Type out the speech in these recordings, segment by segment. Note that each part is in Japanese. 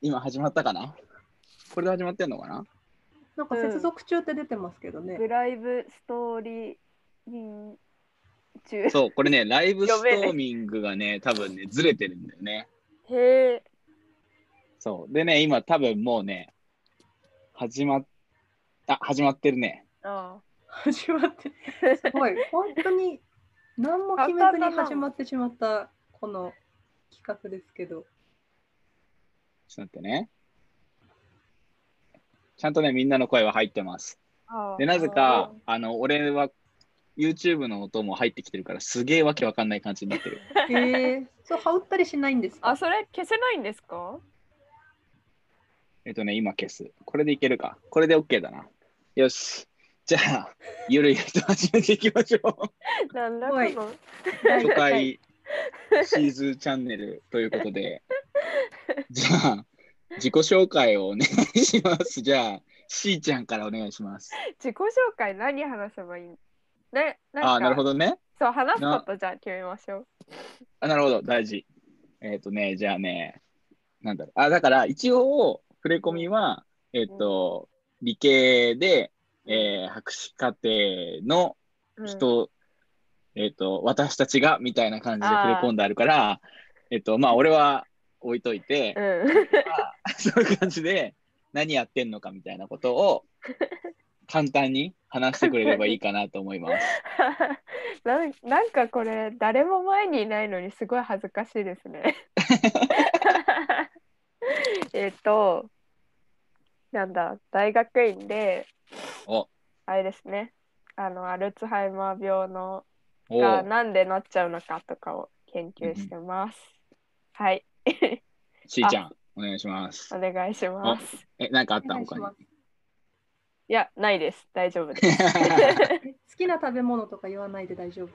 今始まったかな？これで始まってんのかな？なんか接続中って出てますけどね。ブライブストーリー中。そう、これね、ライブストーミングがね、多分ね、ずれてるんだよね。へえ。そう。でね、今多分もうね、始まっ、あ、始まってるね。あ始まって。すごい。本当に何も決めずに始まってしまったこの企画ですけど。ちょっと待ってね。ちゃんとね、みんなの声は入ってます。あ。で、なぜか、あの、俺は YouTube の音も入ってきてるから、すげえわけわかんない感じになってる。へ えそう、羽打ったりしないんですか？あ、それ消せないんですか？えっとね、今消す。これでいけるか。これで OK だな。よし。じゃあ、ゆるゆると始めていきましょう。なんだこはいの。初回シーズンチャンネルということで、じゃあ、自己紹介をお願いします。じゃあ、しーちゃんからお願いします。自己紹介何話せばいい？ね、なんかああ、なるほどね。そう、話すことじゃあ決めましょう。あ、なるほど、大事。えっ、とね、じゃあね、なんだろう。あ、だから一応、触れ込みは、えっ、と、理系で、えー博士課程のうん人、えっ、と、私たちが、みたいな感じで触れ込んであるから、えっ、と、まあ、俺は置いといて、うん。ま あそういう感じで、何やってんのかみたいなことを、簡単に話してくれればいいかなと思います。なんなんかこれ誰も前にいないのにすごい恥ずかしいですね。えっとなんだ大学院でお、あれですねあのアルツハイマー病のおがうなんでなっちゃうのかとかを研究してます。はい しーちゃん、お願いしますお。願いします。え、なんかあっおた他に願いやないです大丈夫です。え 好きな食べ物とか言わないで大丈夫。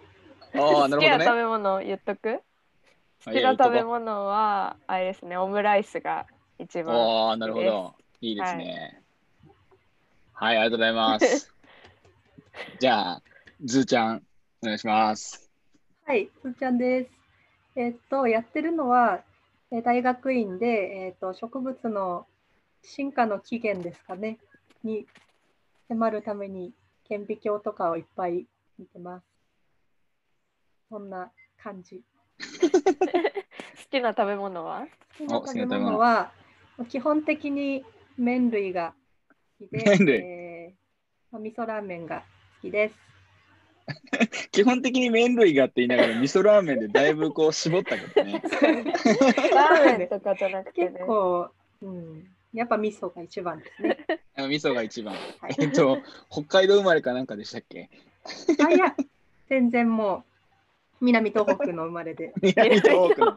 ああ、なるほどね。好きな食べ物言っとく？好きな食べ物はあれですねオムライスが一番ああ、なるほど。いいですね。はい、ありがとうございます。じゃあ、ずーちゃん、お願いします。はい、すーちゃんです。えっと、やってるのは、えー大学院で、えっと、植物の進化の起源ですかね、に迫るために顕微鏡とかをいっぱい見てます。そんな感じ。好きな食べ物は？好きな食べ物物は、基本的に麺類が好きで、えーまあ味噌ラーメンが好きです。基本的に麺類がって言いながら、味噌ラーメンでだいぶこう絞ったけどね。ラーメンとかじゃなくて結ね。構、うん、やっぱ味噌が一番ですね。あ味噌が一番。はいえっと、北海道生まれかなんかでしたっけ？あいや、全然もう南東北の生まれで。南東北の。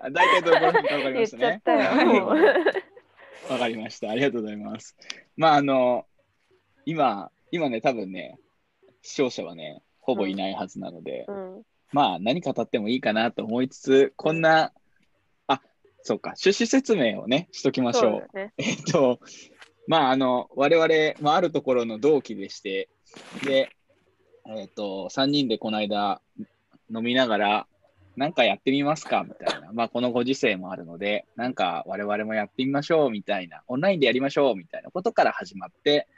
あ大体どこら辺か分かりましたね。わかりました。ありがとうございます。まあ、あの、今、今ね、多分ね、視聴者はね、ほぼいないはずなので、うん、まあ、何語ってもいいかなと思いつつ、こんな、あ、そうか、趣旨説明をね、しときましょう。そうだね。えっと、まあ、あの、我々、まあ、あるところの同期でして、で、えっと、3人でこの間、飲みながら、なんかやってみますかみたいな。まあ、このご時世もあるので、なんか我々もやってみましょうみたいな、オンラインでやりましょうみたいなことから始まって、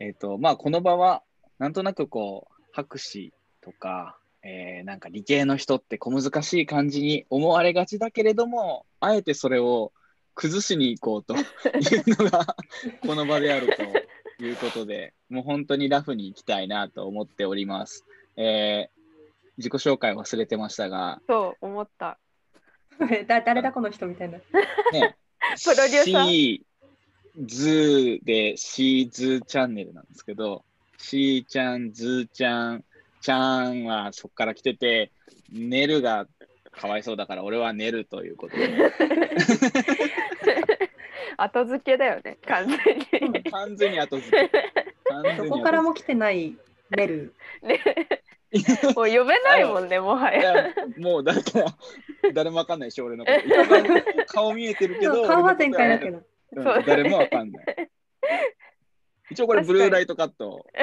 えっと、まあ、この場は、なんとなくこう、博士とか、えーなんか理系の人って小難しい感じに思われがちだけれども、あえてそれを崩しに行こうと いうのがこの場であるということで、もう本当にラフに行きたいなと思っております。えー自己紹介忘れてましたが、そう思った。だ誰だこの人みたいな。ね、プロデューサー C ズーで C ズーチャンネルなんですけど、C ちゃん、ズーちゃん、ちゃんはそこから来てて、ネルがかわいそうだから俺はネルということで、後付けだよね、完全に。完全に後付け。完全に後付けどこからも来てないメル。ね、もう呼べないもんね、もはいや。や、もう誰か、誰もわかんないでしょ、俺の 顔見えてるけど、顔はだけど。うんそう誰もわかんない。一応これブルーライトカット。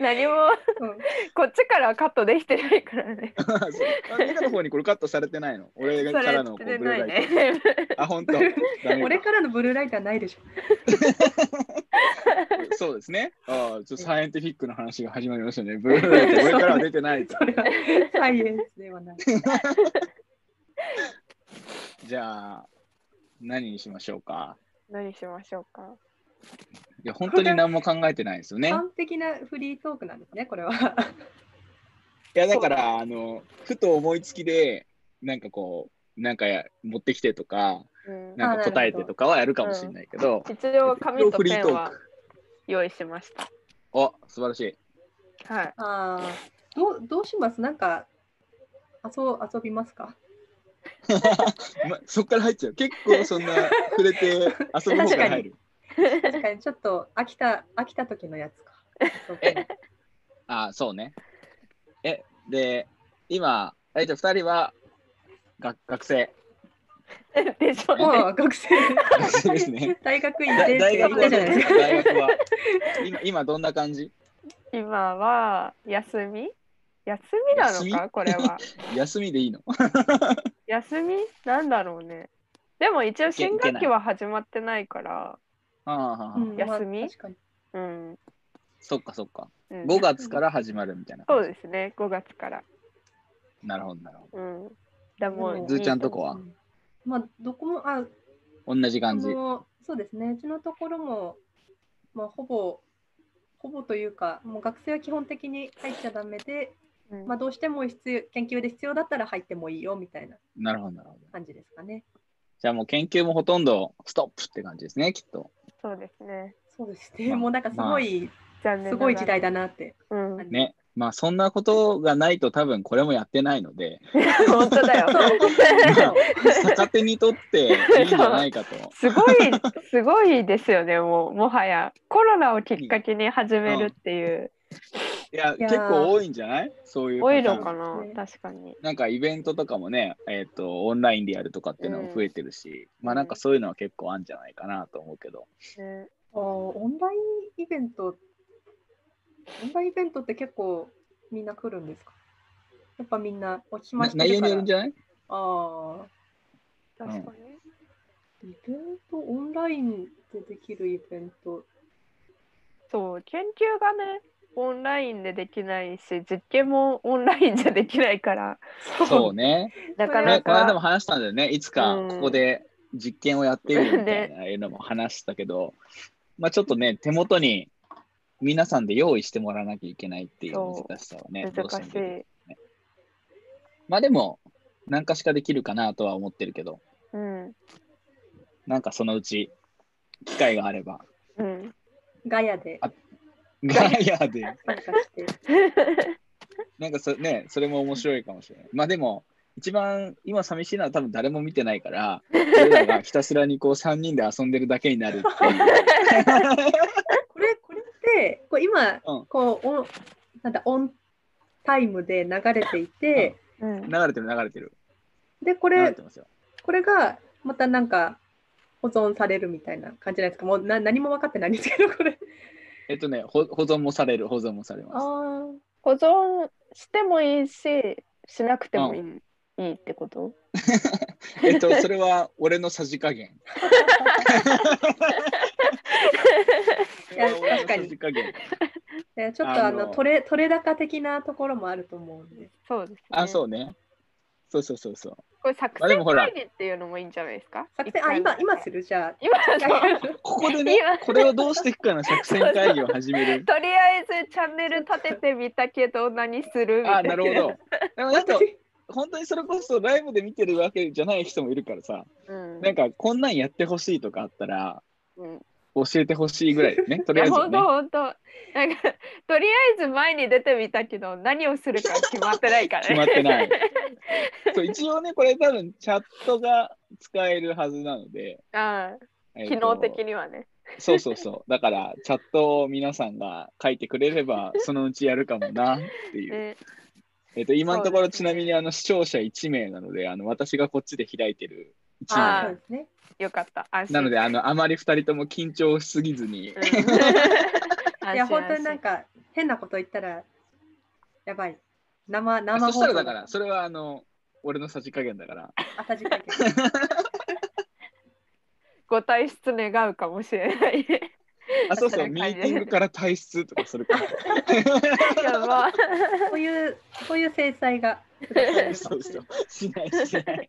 何もうんこっちからはカットできてないからね。そうあミカの方にこれカットされてないの俺からのこうブルーライト。ね。あ、本当。ダメか俺からのブルーライトはないでしょ。そうですね。ああ、ちょっとサイエンティフィックな話が始まりましたね。ブルーライト、俺からは出てないサイエンスではない。じゃあ、何にしましょうか？何しましょうか？いや、本当に何も考えてないですよね。い完璧なフリートークなんですね、これは。や、だから、あの、ふと思いつきで、なんかこう、なんかや持ってきてとか、うん、なんか答えてとかはやるかもしれないけど、一応紙とフリートーペンはク。用意しました。お、素晴らしい。はい。ああ、どうどうします？なんか遊遊びますか？ま、そっから入っちゃう。結構そんな触れて遊ぶ方から入る。確かにちょっと飽きた飽きた時のやつか。え あ、そうね。え、で、今、えじゃあ2人は学学生。でしょうね。もう学生、学生ですね。大学院だで大学はたじゃないですか。大学は今今どんな感じ？今は休み？休みなの休かこれは。休みでいいの？休み？なんだろうね。でも一応新学期は始まってないから。ああうんまあ休み確かにうん。そっかそっか。うん5月から始まるみたいな。そうですね。5月から。なるほど、なるほうん。だもうでもずーちゃんとこは？うんまあどこもあど。同じ感じ。そうですねうちのところもまあほぼほぼというかもう学生は基本的に入っちゃダメで、うんまあ、どうしても必要研究で必要だったら入ってもいいよみたいななるほど、なるほど。感じですかね。じゃあもう研究もほとんどストップって感じですね、きっと。そうですね。そうですね、まあもうなんかすごい、残念ながらすごい時代だなって。うん。ね。まあそんなことがないと多分これもやってないので、本当だよ。まあ逆手にとっていいんじゃないかと。すごい、すごいですよね、もう、もはや。コロナをきっかけに始めるっていう。いや、いやー結構多いんじゃない？そういうパ多。いのかな？ね確かに。なんかイベントとかもね、えっ、と、オンラインでやるとかっていうのも増えてるし、まあなんかそういうのは結構あるんじゃないかなと思うけど。ね、あーオンラインイベント、オンラインイベントって結構みんな来るんですか？やっぱみんなお暇なして内容によるん。じゃない？ああ、確かに。イベント、オンラインでできるイベント。そう、研究がね、オンラインでできないし、実験もオンラインじゃできないから、そうね。なかねなか。この間も話したんだよね。いつかうんここで実験をやってみるみたいな いうのも話したけど、まあちょっとね、手元に皆さんで用意してもらわなきゃいけないっていう難しさはね、難しい。まあでも、何かしかできるかなとは思ってるけど、うん。なんかそのうち機会があれば、うん。ガヤでガヤで。なんかそ,、ね、それも面白いかもしれない。まあでも、一番今寂しいのは多分誰も見てないから、俺らがひたすらにこう3人で遊んでるだけになるっていう。これ、これって、こう今、うんこうオン、なんだ、オンタイムで流れていて、うん流れてる流れてる。で、これ。これがまたなんか保存されるみたいな感じなんですか？もうな何も分かってないんですけど、これ。えっとね、ほ保存もされる、保存もされます。あ保存してもいいし、しなくてもいい,、いいってこと？えっと、それは俺のさじ加減。いやそれは俺の確かにさじ加減。あ。ちょっとああのの取れ取れ高的なところもあると思うんで。そうですね。あ、そうね。そうそうそうそう。これ作戦あでもほら会議っていうのもいいんじゃないですか？作戦あ今今する？じゃあ。今そうここでね今、これをどうしていくかの作戦会議を始める。とりあえずチャンネル立ててみたけど何する？みたいあ、なるほど。でもなんか、本当にそれこそライブで見てるわけじゃない人もいるからさ、うんなんかこんなんやってほしいとかあったら、うん教えてほしいぐらいね。とりあえずはね当。本当なんかとりあえず前に出てみたけど何をするか決まってないからね決まってない そう一応ね、これ多分チャットが使えるはずなので、ああえー機と能的にはねそうそうそう。だから、チャットを皆さんが書いてくれれば、そのうちやるかもなっていう。ねえっと、今のところ、そうですねちなみにあの視聴者1名なので、あの私がこっちで開いてる1あーそうですね。よかった。安心。なので、あの、あまり2人とも緊張しすぎずに、うん いや、本当になんか変なこと言ったら、やばい。生、生そ放送したらだから、それはあの、俺のさじ加減だから。あたじ加減。ご退出願うかもしれない。あ、そうそう、ミーティングから退出とかするから。やば。こういう、こういう制裁が。そうそう。しないしない。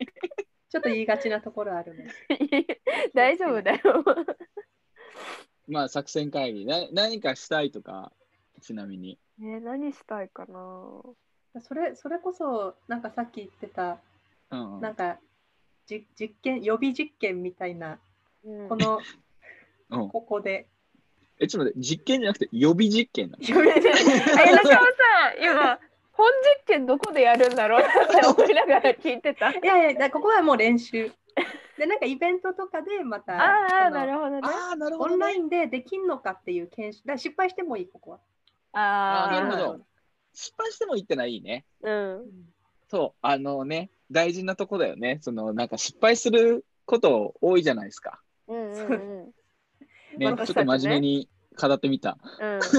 ちょっと言いがちなところあるね。大丈夫だよ。まあ、作戦会議。な何かしたいとか、ちなみに。ね何したいかな。それ、それこそ、なんかさっき言ってた、うんうんなんか、じ実験、予備実験みたいな、うんこの、うんここで。え、ちょっと待って、実験じゃなくて予備実験なの？予備実験 え、中尾さん、今、本実験どこでやるんだろうって 思いながら聞いてた。いやいや、だここはもう練習。で、なんかイベントとかでまた、ああ、なるほどね。ああ、なるオンラインでできんのかっていう検証。だ失敗してもいい、ここは。ああ、あーなるほうんど。失敗してもいいってのはいいね。うん。そう、あのね、大事なとこだよね。その、なんか失敗すること多いじゃないですか。うんうんうん。ね、ちょっと真面目に語ってみた。うん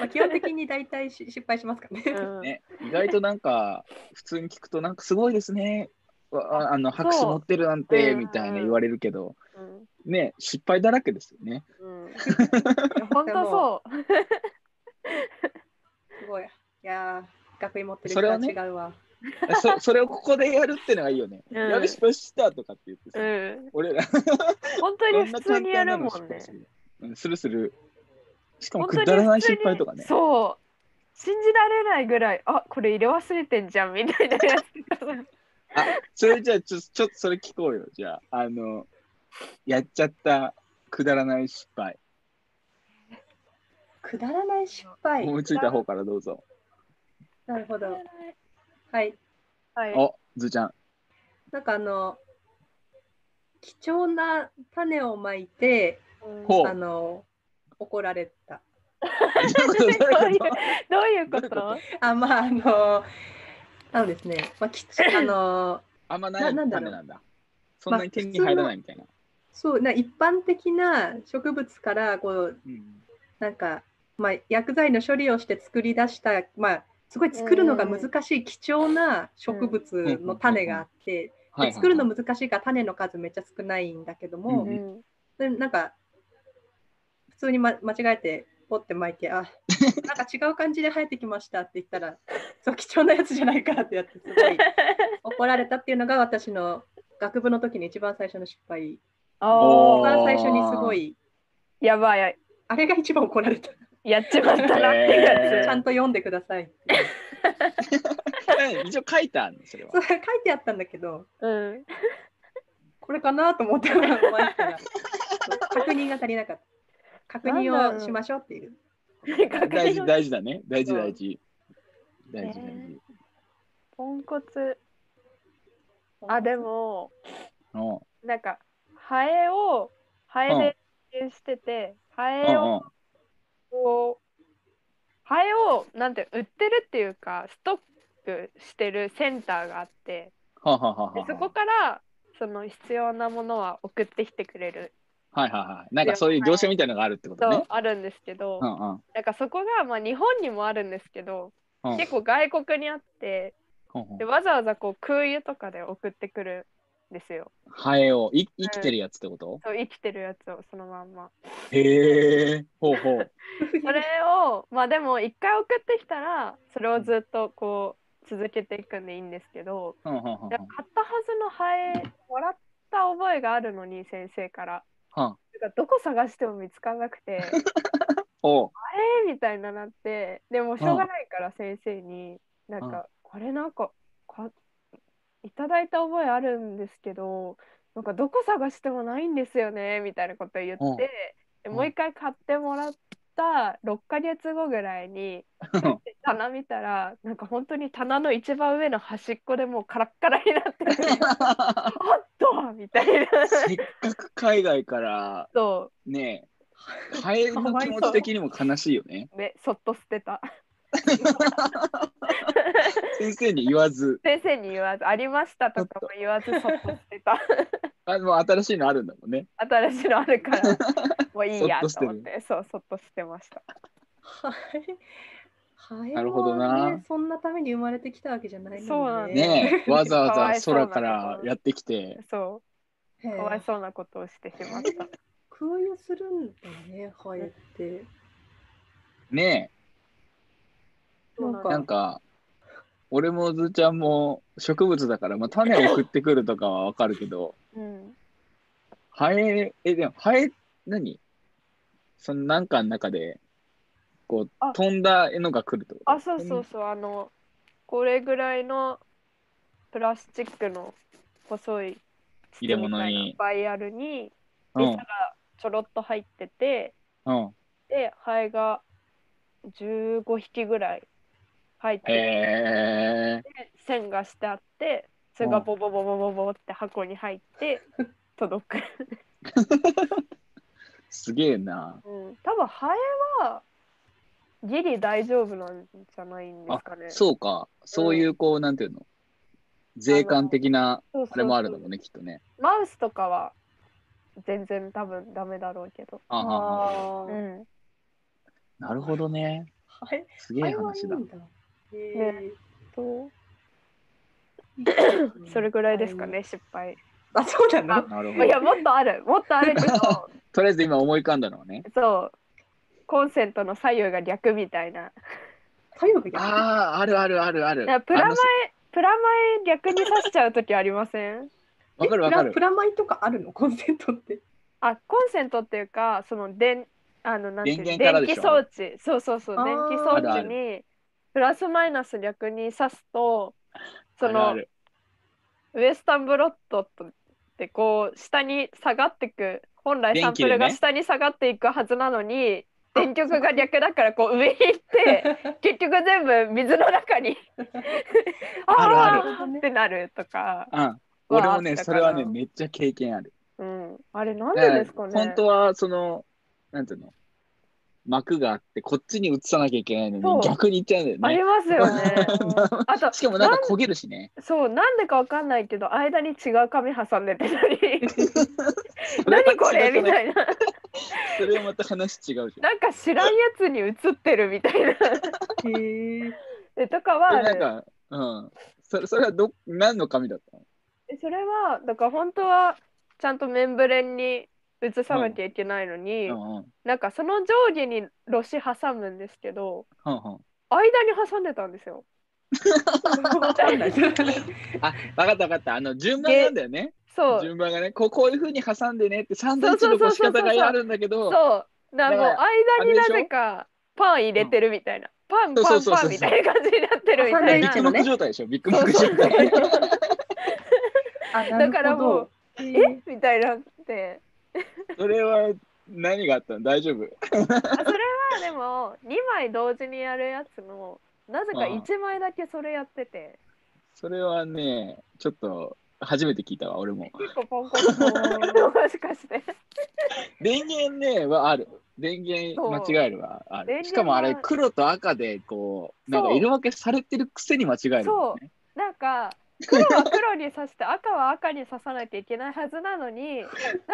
まあ、基本的に大体し失敗しますからね。うんね、意外となんか、普通に聞くと、なんかすごいですね。わああの拍手持ってるなんて、うんみたいな言われるけど、うんね、失敗だらけですよね。うん。本当そう。すごい。いやー、学位持ってるそれはね人は違うわ。そそれをここでやるってのがいいよね。うんやべ、失敗したとかって言ってさ、うん。俺ら、本当に普通にやるもんねどん。するうん、する。しかもくだらない失敗とかね。そう。信じられないぐらい、あこれ入れ忘れてんじゃんみたいなやつ あ、それじゃあちょ、ちょっとそれ聞こうよ。じゃあ、あの、やっちゃったくだらない失敗。くだらない失敗。思いついた方からどうぞ。なるほど。はい。はい。お、ずーちゃん。なんかあの、貴重な種をまいて、うんあの、怒られた。どういうこと？あ、まあ、あの、あのですね、まあ、きあの、あんまない種なんだ。そんなに手に入らないみたいな。そうな一般的な植物からこううんなんか、まあ、薬剤の処理をして作り出した、まあ、すごい作るのが難しい貴重な植物の種があって、はいで作るの難しいから種の数めっちゃ少ないんだけども、でなんか普通に、ま、間違えてポッて巻いてあなんか違う感じで生えてきましたって言ったらそう貴重なやつじゃないかってやってすごい怒られたっていうのが私の学部の時に一番最初の失敗。一番最初にすごい。やばい。あれが一番怒られた。やっちまったなってやつ、えーちゃんと読んでください。一応書いてあるの、それは。書いてあったんだけど、うんこれかなと思ってら確認が足りなかった。確認をしましょうっていう。大事、大事だね。大事、大事。大事、大ね事。ポンコツあでもうんなんかハエをハエでしてて、ハうんエをこうハエをなんて売ってるっていうかストックしてるセンターがあってはははははでそこからその必要なものは送ってきてくれる。はいはいはい。なんかそういう業者みたいなのがあるってこととね。あるんですけど、うんうん。なんかそこがまあ日本にもあるんですけど、うん。結構外国にあってうんう。んでわざわざこう空輸とかで送ってくるんですよ。ハエをい生きてるやつってこと？そう生きてるやつをそのまんま。へえ。ほうほう。それをまあでも一回送ってきたらそれをずっとこう続けていくんでいいんですけどうんうんうんうん。で買ったはずのハエもらった覚えがあるのに先生から。はかどこ探しても見つからなくて。おう。えーみたいななってでもしょうがないから先生になんかこれなんかかいただいた覚えあるんですけどなんかどこ探してもないんですよねみたいなこと言うん。ってでもう一回買ってもらった6ヶ月後ぐらいに棚見たらなんか本当に棚の一番上の端っこでもうカラッカラになってて あったみたいな。せっかく海外からそねえ、ハエの気持ち的にも悲しいよね。う。ねそっと捨てた 先生に言わず、先生に言わず、ありましたとかも言わず、そっとしてた。あもう新しいのあるんだもんね。新しいのあるから、もういいやとそっとしてる思って、そう、そっとしてました。はい。ハエなるほどなはねそんなために生まれてきたわけじゃないそうなんのにねえ、わざかわざ空からやってきて、そう、かわいそうなことをしてしまった。空輸するんだね、ハエって。ねなんえ、か俺もずーちゃんも植物だから、まあ、種を送ってくるとかはわかるけど、うん。ハエ、え、でも、ハエ、何？そのなんかの中で、こうあ、飛んだのが来ると？あ、そうそうそう、あの、これぐらいのプラスチックの細い入れ物に。バイアルにうん。餌がちょろっと入ってて、うん。で、ハエが15匹ぐらい入ってて、へえ。線がしてあって、それがボボボボボボって箱に入って 届く。すげえな。うん、多分ハエはギリ大丈夫なんじゃないんですかね。そうか。そういう、こう、なんていうの？税関的な、あれもあるのもんね、きっとね。マウスとかは全然多分ダメだろうけど。あははああ、うん。なるほどね。ハエすげえハエはいい話だ。んだ。へ それぐらいですかね、。失敗。あ、そうなの？なるほどいや、。もっとある、もっとあるけど、とりあえず今思い浮かんだのはね。そう、コンセントの左右が逆みたいな。太陽が逆？ああ、あるあるあるある。プラマイ、プラマイ逆に刺しちゃうときありません？わかるわかるえプラプ。ラマイとかあるの？コンセントって。あ、コンセントっていうか、その電、あの、なんていう電源からでしょ？電気装置、そうそうそう、電気装あるあ置にプラスマイナス逆に刺すと、そのウエスタンブロットってこう下に下がっていく本来サンプルが下に下がっていくはずなのに、電極が逆だからこう上に行って 結局全部水の中に あるある。ーってなるとか、うん。俺もね、それはね、めっちゃ経験ある。うん、あれなんでですかね本当は、その、なんていうの？膜があって、こっちに移さなきゃいけないのに、逆に行っちゃうんだよありね。ますよね あとしかもなんか焦げるしね。そうなんでかわかんないけど間に違う紙挟んでて何？それは何これ？みたいなそれはまた話違うじゃん。なんか知らんやつに映ってるみたいな へえ。えとかはなんか、うん。それそれはど、何の紙だったの？えそれはだから本当はちゃんとメンブレンに移さなきゃいけないのに、うん。うん。なんかその上下にロシ挟むんですけどはんはん。間に挟んでたんですよ。あ、わかったわかった。あの、順番なんだよね。そう。順番がね、こうこういうふうに挟んでねって、サンドイッチのこし方があるんだけど、そう。だからもうだから間になぜかパン入れてるみたいな、パンパンパンみたいな感じになってるみたいな。ビッグマック状態でしょ、ビッグマック状態。あだからもうへえ？え？みたいになって それは何があったの？大丈夫？あそれはでも2枚同時にやるやつのなぜか1枚だけそれやっててそれはね、ちょっと初めて聞いたわ、俺も。結構ポンコツの もしかして電源ね、はある。電源そう間違えるはある。しかもあれ、黒と赤で、こう、なんかそう色分けされてるくせに間違えるもんね。なんか黒は黒に刺して赤は赤に刺さなきゃいけないはずなのになん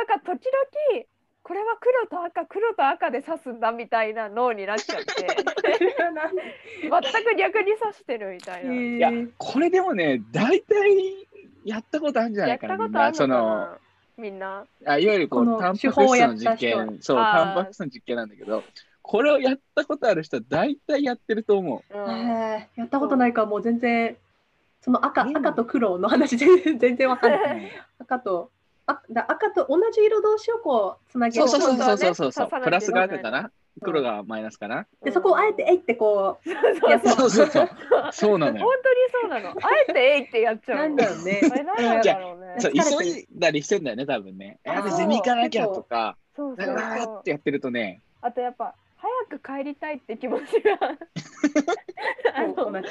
か時々これは黒と赤黒と赤で刺すんだみたいな脳になっちゃって全く逆に刺してるみたいな。いや、これでもね、大体やったことあるんじゃないかな、やったこみんな。そとあるのみんな。あいわゆるこう、タンパク質の実験、そう、タンパク質の実験なんだけど、これをやったことある人は大体やってると思う。うんえーやったことないからもう全然その赤うん赤と黒の話全然 全然わかんない。赤とあだ赤と同じ色同士をこうつなげる。そうそうそうそうそうそう、刺さなきゃいけないプラスが赤かな。黒がマイナスかな、でそこをあえてえいってこうそうやそうそうそうそう。そうなの本よ。当にそうなの。あえてえいってやっちゃなうんの。だろうね。あれなんだろうね。そう急いだりしてんだよね、多分ね。あやべ、ゼミ行かなきゃとか、そうそうなんかわーそうってやってるとね、あとやっぱ早く帰りたいって気持ちが あの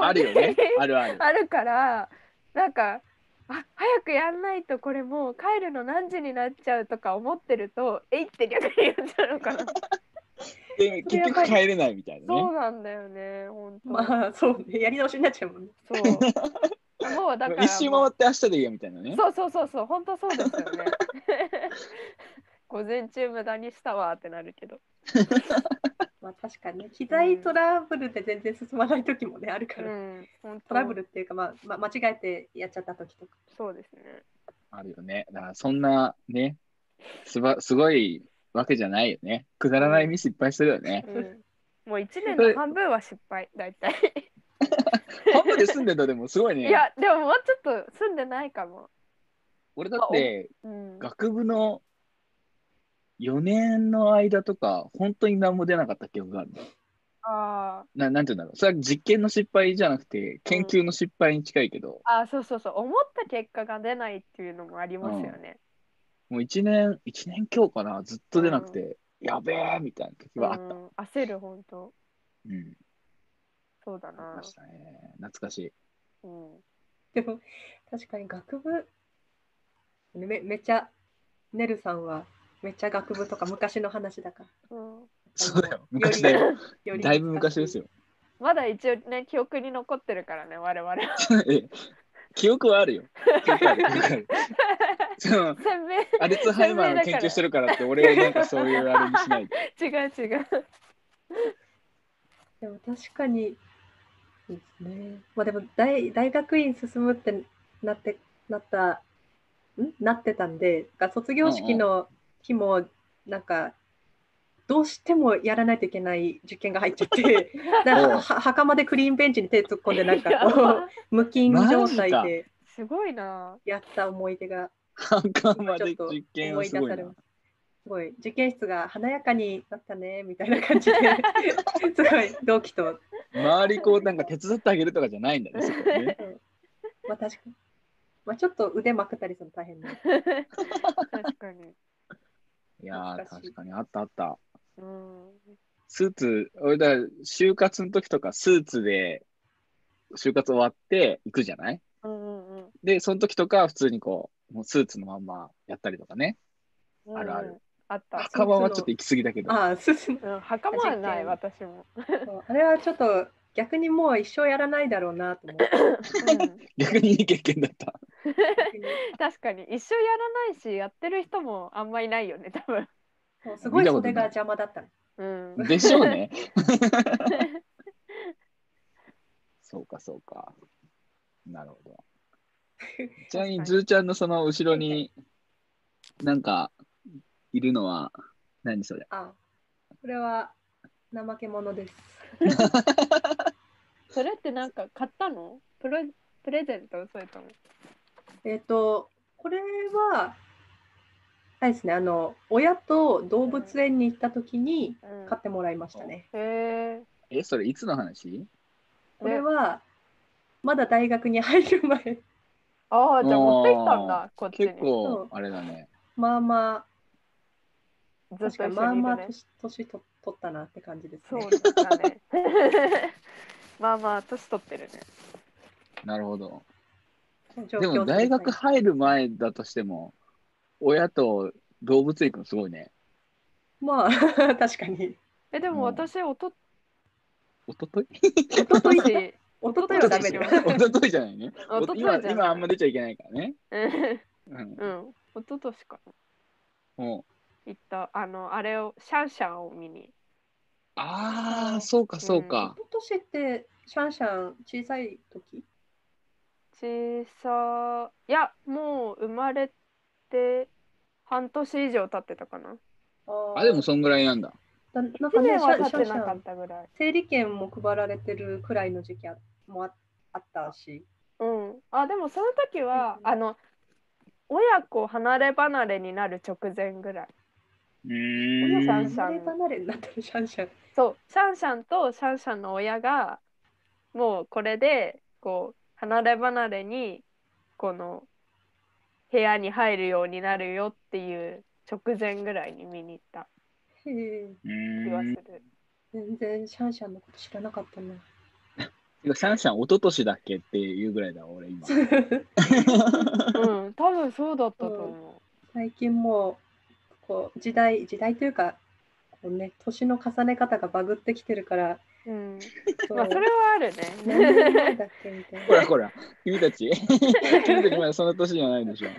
あるよね。あるある。あるからなんかあ早くやんないとこれもう帰るの何時になっちゃうとか思ってるとえいって逆にやっちゃうのかな。で、結局帰れないみたいなそうね。なんだよね、本当。まあそうね、やり直しになっちゃうもんね。そう。もうだから一周回って明日でいいよみたいなね。そうそうそうそう、本当そうですよね。午前中無駄にしたわってなるけど。まあ確かにね、機材トラブルで全然進まない時もね、あるから、うん、本当トラブルっていうか、まあ、まあ、間違えてやっちゃった時とか。そうですね。あるよね。だからそんなね、すばすごいわけじゃないよね。くだらないミスいっぱいするよね。うん、もう一年の半分は失敗、大体。半分で住んでたでもすごいね。いや、でももうちょっと住んでないかも。俺だってうん、学部の4年の間とか、本当に何も出なかった記憶があるの。あーななんていうんだろう。それは実験の失敗じゃなくて、研究の失敗に近いけど、あー、そうそうそう、思った結果が出ないっていうのもありますよね。もう1年、一年今日かな、ずっと出なくて、やべえみたいな時はあった。うん、焦る、本当。うん。そうだありなま。したね。懐かしい。うん、でも、確かに学部、めめっちゃ、ねるさんは、めっちゃ学部とか昔の話だから。うん、そうだよ。昔だよ。だいぶ昔ですよ。まだ一応ね、記憶に残ってるからね、我々 記憶はあるよ。記憶ある。その鮮明アルツハイマーの研究してるからって、俺はなんかそういうあれにしないで。違う違う。でも確かに、いいですね。まあでも大、大学院進むってなって、なった、ん？なってたんで、が卒業式の日も、なんか、どうしてもやらないといけない受験が入っちゃって、だからは袴でクリーンベンチに手突っ込んで、なんか こう、無菌状態マですごいな。やった思い出が墓まちょっとで実験思はいすごいな出されま。す。すごい、受験室が華やかになったね、みたいな感じで、すごい同期と周りこうなんか手伝ってあげるとかじゃないんだね、そこね。まあ確かに。まあちょっと腕まくったりするの大変ね。確かに。いや確かにあったあった。うん。スーツ、俺だ、就活の時とかスーツで、就活終わって行くじゃない？うんうんで、その時とか普通にこう、もうスーツのまんまやったりとかね。うん。あるある。あった。袴はちょっと行き過ぎだけど。ああ、すすうん、袴はない、私も。あれはちょっと逆にもう一生やらないだろうなと思って。うん逆にいい経験だった。確かに一生やらないしやってる人もあんまいないよね多分。もうすごい袖が邪魔だったの。うん、でしょうね。そうか、そうか。なるほど。ちなみに、ズーちゃんのその後ろに、なんか、いるのは、何それ？あこれは怠け者です。それってなんか買ったの？プロプレゼント？それとも？えっ、と、これは、あれですね、あの、親と動物園に行った時にうん買ってもらいましたね。へえ。え、それいつの話？これは、まだ大学に入る前、ああじゃあ持ってきたんだこっちに。結構、あれだね。まあまあ、ずっと一確かにまあ。まあ年年と取ったなって感じですそうね。だね。まあまあ年取ってるね。なるほど。でも、大学す入る前だとしても、親と動物園行くのすごいね。まあ、確かに。えでも私おとおととい？おととい、年 おとといはダメだよ。おおとといじゃないね。おとといじゃ今ない今あんま出ちゃいけないからね。うん。うん一昨年かなもう行ったあのあれをシャンシャンを見に。ああ、そうか、そうか。おととしってシャンシャン小さい時？小さいやもう生まれて半年以上経ってたかな。あ、でもそんぐらいなんだ。だなんか1ね、年は経ってなかったぐらい。整理券も配られてるくらいの時期あもああったし。うん。あでもその時は、うんあの親子離れ離れになる直前ぐらい。うシーん。ャンシャン離れ離れになったの？シャンシャン。そうシャンシャンとシャンシャンの親がもうこれでこう離れ離れにこの部屋に入るようになるよっていう直前ぐらいに見に行ったへえう気がす。る。全然シャンシャンのこと知らなかったな。シャンシャン、一昨年だっけっていうぐらいだ、俺今。うん、多分そうだったと思最近もうこう時代時代というかこうね、年の重ね方がバグってきてるから、うん。まあそれはある何年ね。前だっけみたいな。ほらほら、君たち。君たちまだその年じゃないでしょ。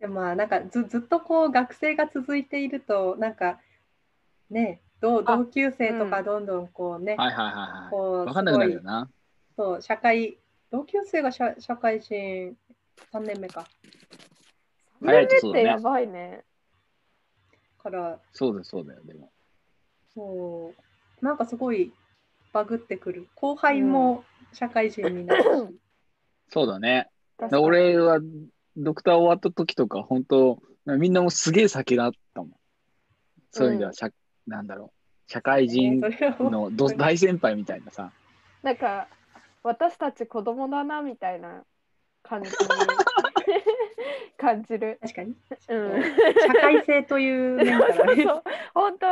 でもまあなんかずずっとこう学生が続いているとなんかね同あ同級生とうんかどんどんこうね、はいはいはいはい。こうわかんなくなるすごいよな。そう社会同級生が社社会人3年目か早いとそうだねってやばいね。からそうだよそうだよ、でも。そうなんかすごいバグってくる後輩も社会人になるし、そうだね。俺はドクター終わった時とか、本当みんなもうすげえ先だったもん。そういう意味では、社なんだろう。社会人のど大先輩みたいなさ。なんか私たち子供だなみたいな感じに 感じる。確かにうん。社会性という面からね そうそう本当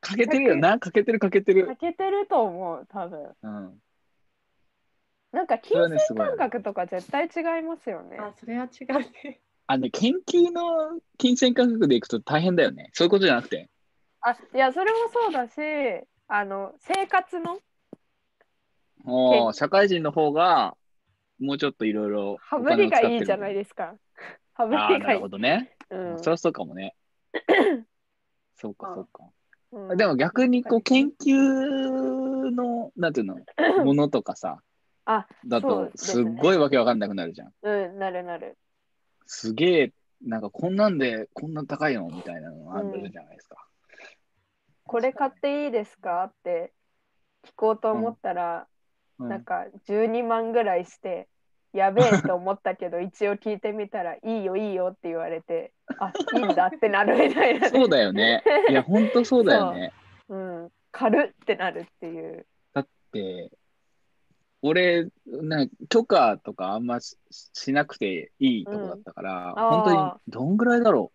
欠けてるよな、欠けてる欠けてる欠。けてると思う多分。うん。なんか金銭感覚とか絶対違いますよね。あそれは違うねあのね、研究の金銭感覚でいくと大変だよね。そういうことじゃなくて。あいやそれもそうだしあの生活のおー社会人の方が、もうちょっといろいろ。羽振りがいいじゃないすですか。羽か。ああー、振りがいいなるほ。どね。うんそりゃそうかもね。そうか、あそうか。うん。でも逆にこう研究の、なんていうの、ものとかさ、あだとすっごいわけわかんなくなるじゃん。うん、なるなる。すげえ、なんかこんなんでこんな高いの？みたいなのあるじゃないですか。これ買っていいですか？って聞こうと思ったら、うん。なんか12万ぐらいして、やべえと思ったけど、一応聞いてみたら、いいよいいよって言われて、あいいんだってなるみたいな、そうだよね。いや、ほんとそうだよね。うん、軽ってなるっていう。で、俺、なんか許可とかあんまししなくていいとこだったから、うん本当にどんぐらいだろ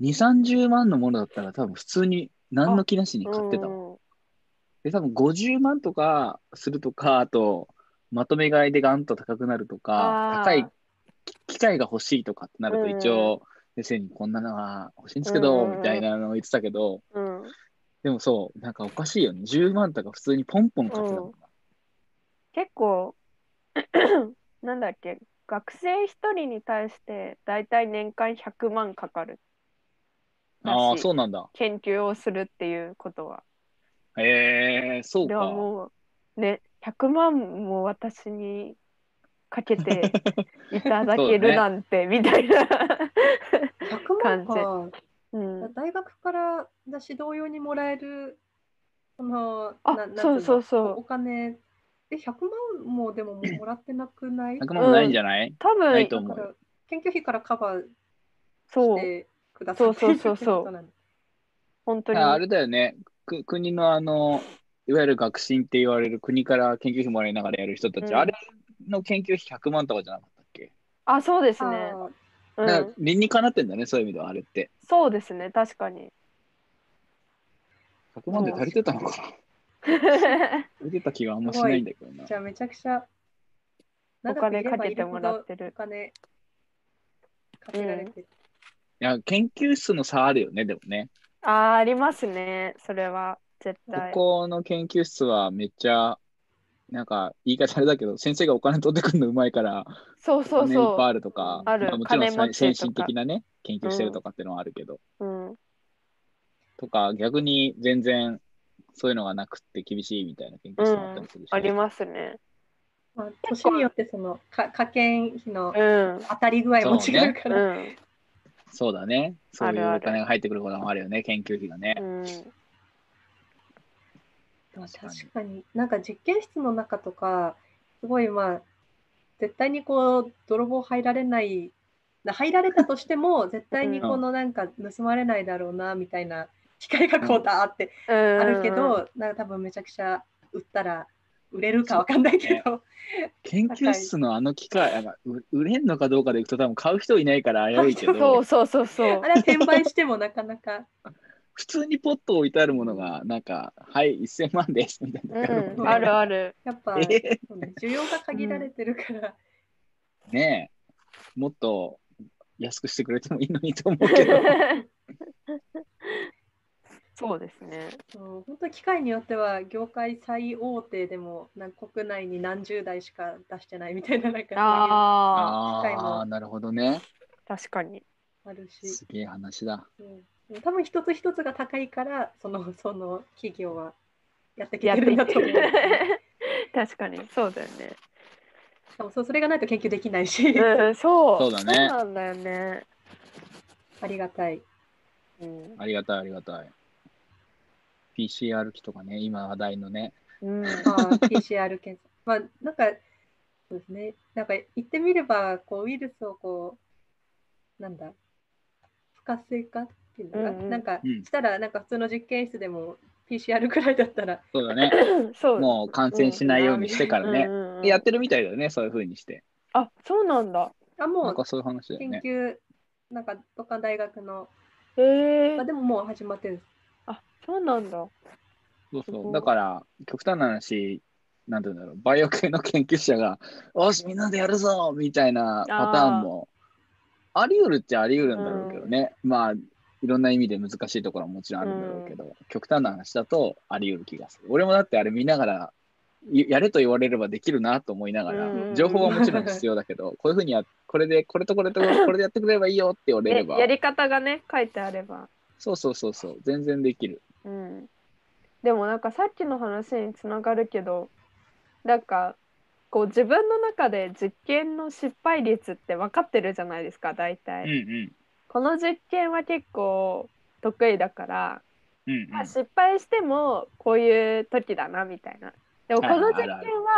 う。2、30万のものだったら多分普通に何の気なしに買ってたわ。うんで、多分50万とかするとか、あと、まとめ買いでガンと高くなるとか高いき機械が欲しいとかってなると、うん一応、先生にこんなのが欲しいんですけど、うんみたいなのを言ってたけど、うん、でもそう、なんかおかしいよね。10万とか普通にポンポン買ってたもんな。結構 なんだっけ学生一人に対してだいたい年間100万かかるああ、そうなんだ。研究をするっていうことは。へえそうではか。もうね100万も私にかけて いただけるなんて、みたいな、100万か。うん、大学から指導用にもらえるそのあななんていそうそうそう。のおお金え100万もでももらってなくない？100万もないんじゃない、多分ないと思う。研究費からカバーしそう。てくださってそうそうそうそう。本当に。ああれだよね。く国のあの、いわゆる学進って言われる国から研究費もらいながらやる人たち、うん。あれの研究費100万とかじゃなかったっけ、あそうですね、だか理にかなってんだね、そういう意味ではあれって。そうですね確かに。100万で足りてたのかな？足りてた気があんましないんだけどな。じゃあめちゃくちゃお金かけてもらっておる金かけられて。る、いや、研究室の差あるよね、でもね。あーありますねそれは絶こ対この研究室はめっちゃ、なんか言い方あれだけど、先生がお金取ってくるのうまいから、そうそうお金いっぱいあそるとか、ある。まもちろん先進的なね、研究してるとかっていうのはあるけど、う、うん、とか逆に全然そういうのがなくって厳しいみたいな研究室もあったりするし、ありますね。まあ、年によってそのか科研費のうん。当たり具合も違うかうら、ん。そうだね。そういうお金が入ってくることもあるよね、研究費がね。うんまあ確かに。なんか実験室の中とかすごいまあ絶対にこう泥棒入られないな入られたとしても 絶対にこのなんか盗まれないだろうなみたいな機械がこうだーってうんあるけど、なんか多分めちゃくちゃ売ったら売れるかわかんないけど、研究室のあの機械、売れんのかどうかでいくと多分買う人いないから危ういけそどう、そうそうそう。あれは転売してもなかなか普通にポット置いてあるものが、なんか、はい、1000万ですみたいな。うん、あるあるやっぱ、ね、需要が限られてるから、ねえ、もっと安くしてくれてもいいのにと思うけど。そうですね。そう本当に機械によっては業界最大手でもなんか国内に何十台しか出してないみたいななんかあ機械もああ、なるほどね。あ、確かに。あるし、すげえ話だ。うん多分一つ一つが高いからその その企業はやってきやっててるんだと思う。確かに、そうだよね。しかもそうそれがないと研究できないし、うん、そう。そうだねそうなんだよね。ありがたい。うん。ありがたい、ありがたい。PCR 機とかね、今話題のね。うん、ああ PCR 検査。まあなんかそうですね。なんか言ってみればこうウイルスをこうなんだ不活性化っていうのが、うんうんなんかうんしたらなんか普通の実験室でも PCR くらいだったらそうだね。そう。もう感染しないようにしてからね。うんうんうんやってるみたいだよね、そういうふうにして。あ、そうなんだ。あもうなんかそういう話だよね。研究なんかどっかの大学のへえあ。でももう始まってるんです。あ、そうなんだ。そうそう。だから、極端な話、なんていうんだろう、バイオ系の研究者が、よし、みんなでやるぞみたいなパターンも、あり得るっちゃあり得るんだろうけどね。まあ、いろんな意味で難しいところはもちろんあるんだろうけど、極端な話だとあり得る気がする。俺もだってあれ見ながら、いやれと言われればできるなと思いながら、うん情報はもちろん必要だけど、こういうふうにや、これで、これとこれとこれ でやってくれればいいよって言われれば、ねやり方がね、書いてあれば。そうそうそうそう、全然できる。うん。でもなんかさっきの話につながるけど、なんかこう自分の中で実験の失敗率って分かってるじゃないですか、大うん体。うん。この実験は結構得意だから、うんうんまあ、失敗してもこういう時だなみたいな。でもこの実験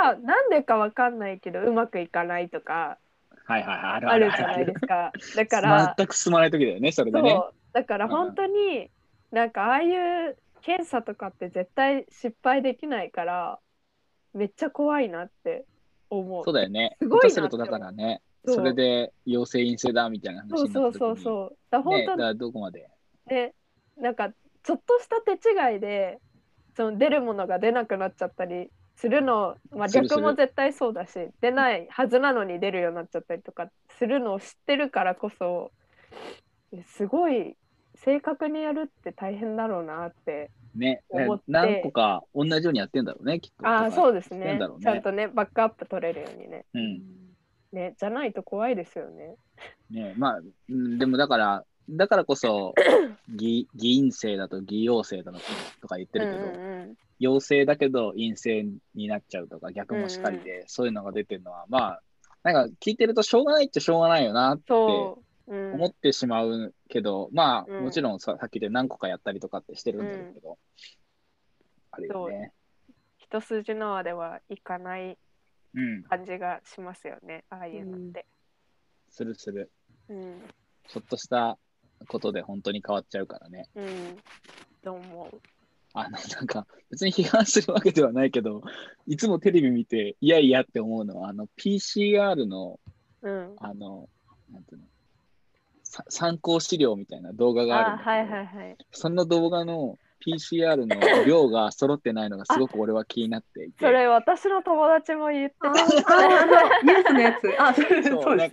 はなんでかわかんないけどうまくいかないとかあるじゃないですか。だから全く進まない時だよね、それでね。だから本当になんかああいう検査とかって絶対失敗できないからめっちゃ怖いなって思う。そうだよね。すごいするとだからね、そうそれで陽性陰性だみたいな話そうそうになった時にそうそう。だからね、だ本からどこまで。当ねなんかちょっとした手違いでその出るものが出なくなっちゃったりするの、まあ、逆も絶対そうだし出ないはずなのに出るようになっちゃったりとかするのを知ってるからこそすごい正確にやるって大変だろうなってね、何個か同じようにやってんだろうね、きっと。ああそうですねねちゃんとねバックアップ取れるようにねうん。ねじゃないと怖いですよね。ね、まあ、うんでもだから、だからこそ、偽偽陰性だと偽陽性だとか言ってるけど、うんうん陽性だけど陰性になっちゃうとか逆もしかりで、そういうのが出てるのはまあなんか聞いてるとしょうがないっちゃしょうがないよなってそう、うん、思ってしまうけど、まあ、うん。もちろんささっきで何個かやったりとかってしてるんだけど、あれよね。一筋縄ではいかないうん、感じがしますよねああいうのって。するする。うんちょっとしたことで本当に変わっちゃうからね。うん、と思う？あの、なんか、別に批判するわけではないけど、いつもテレビ見て、いやいやって思うのは、あの、PCR の、うん、あの、なんていうの、さ参考資料みたいな動画があるあはいはいはい。その動画の PCR の量が揃ってないのがすごく俺は気になっていて、それ私の友達も言ってあた。ああのニュースのやつ。あ、そうそうそうです。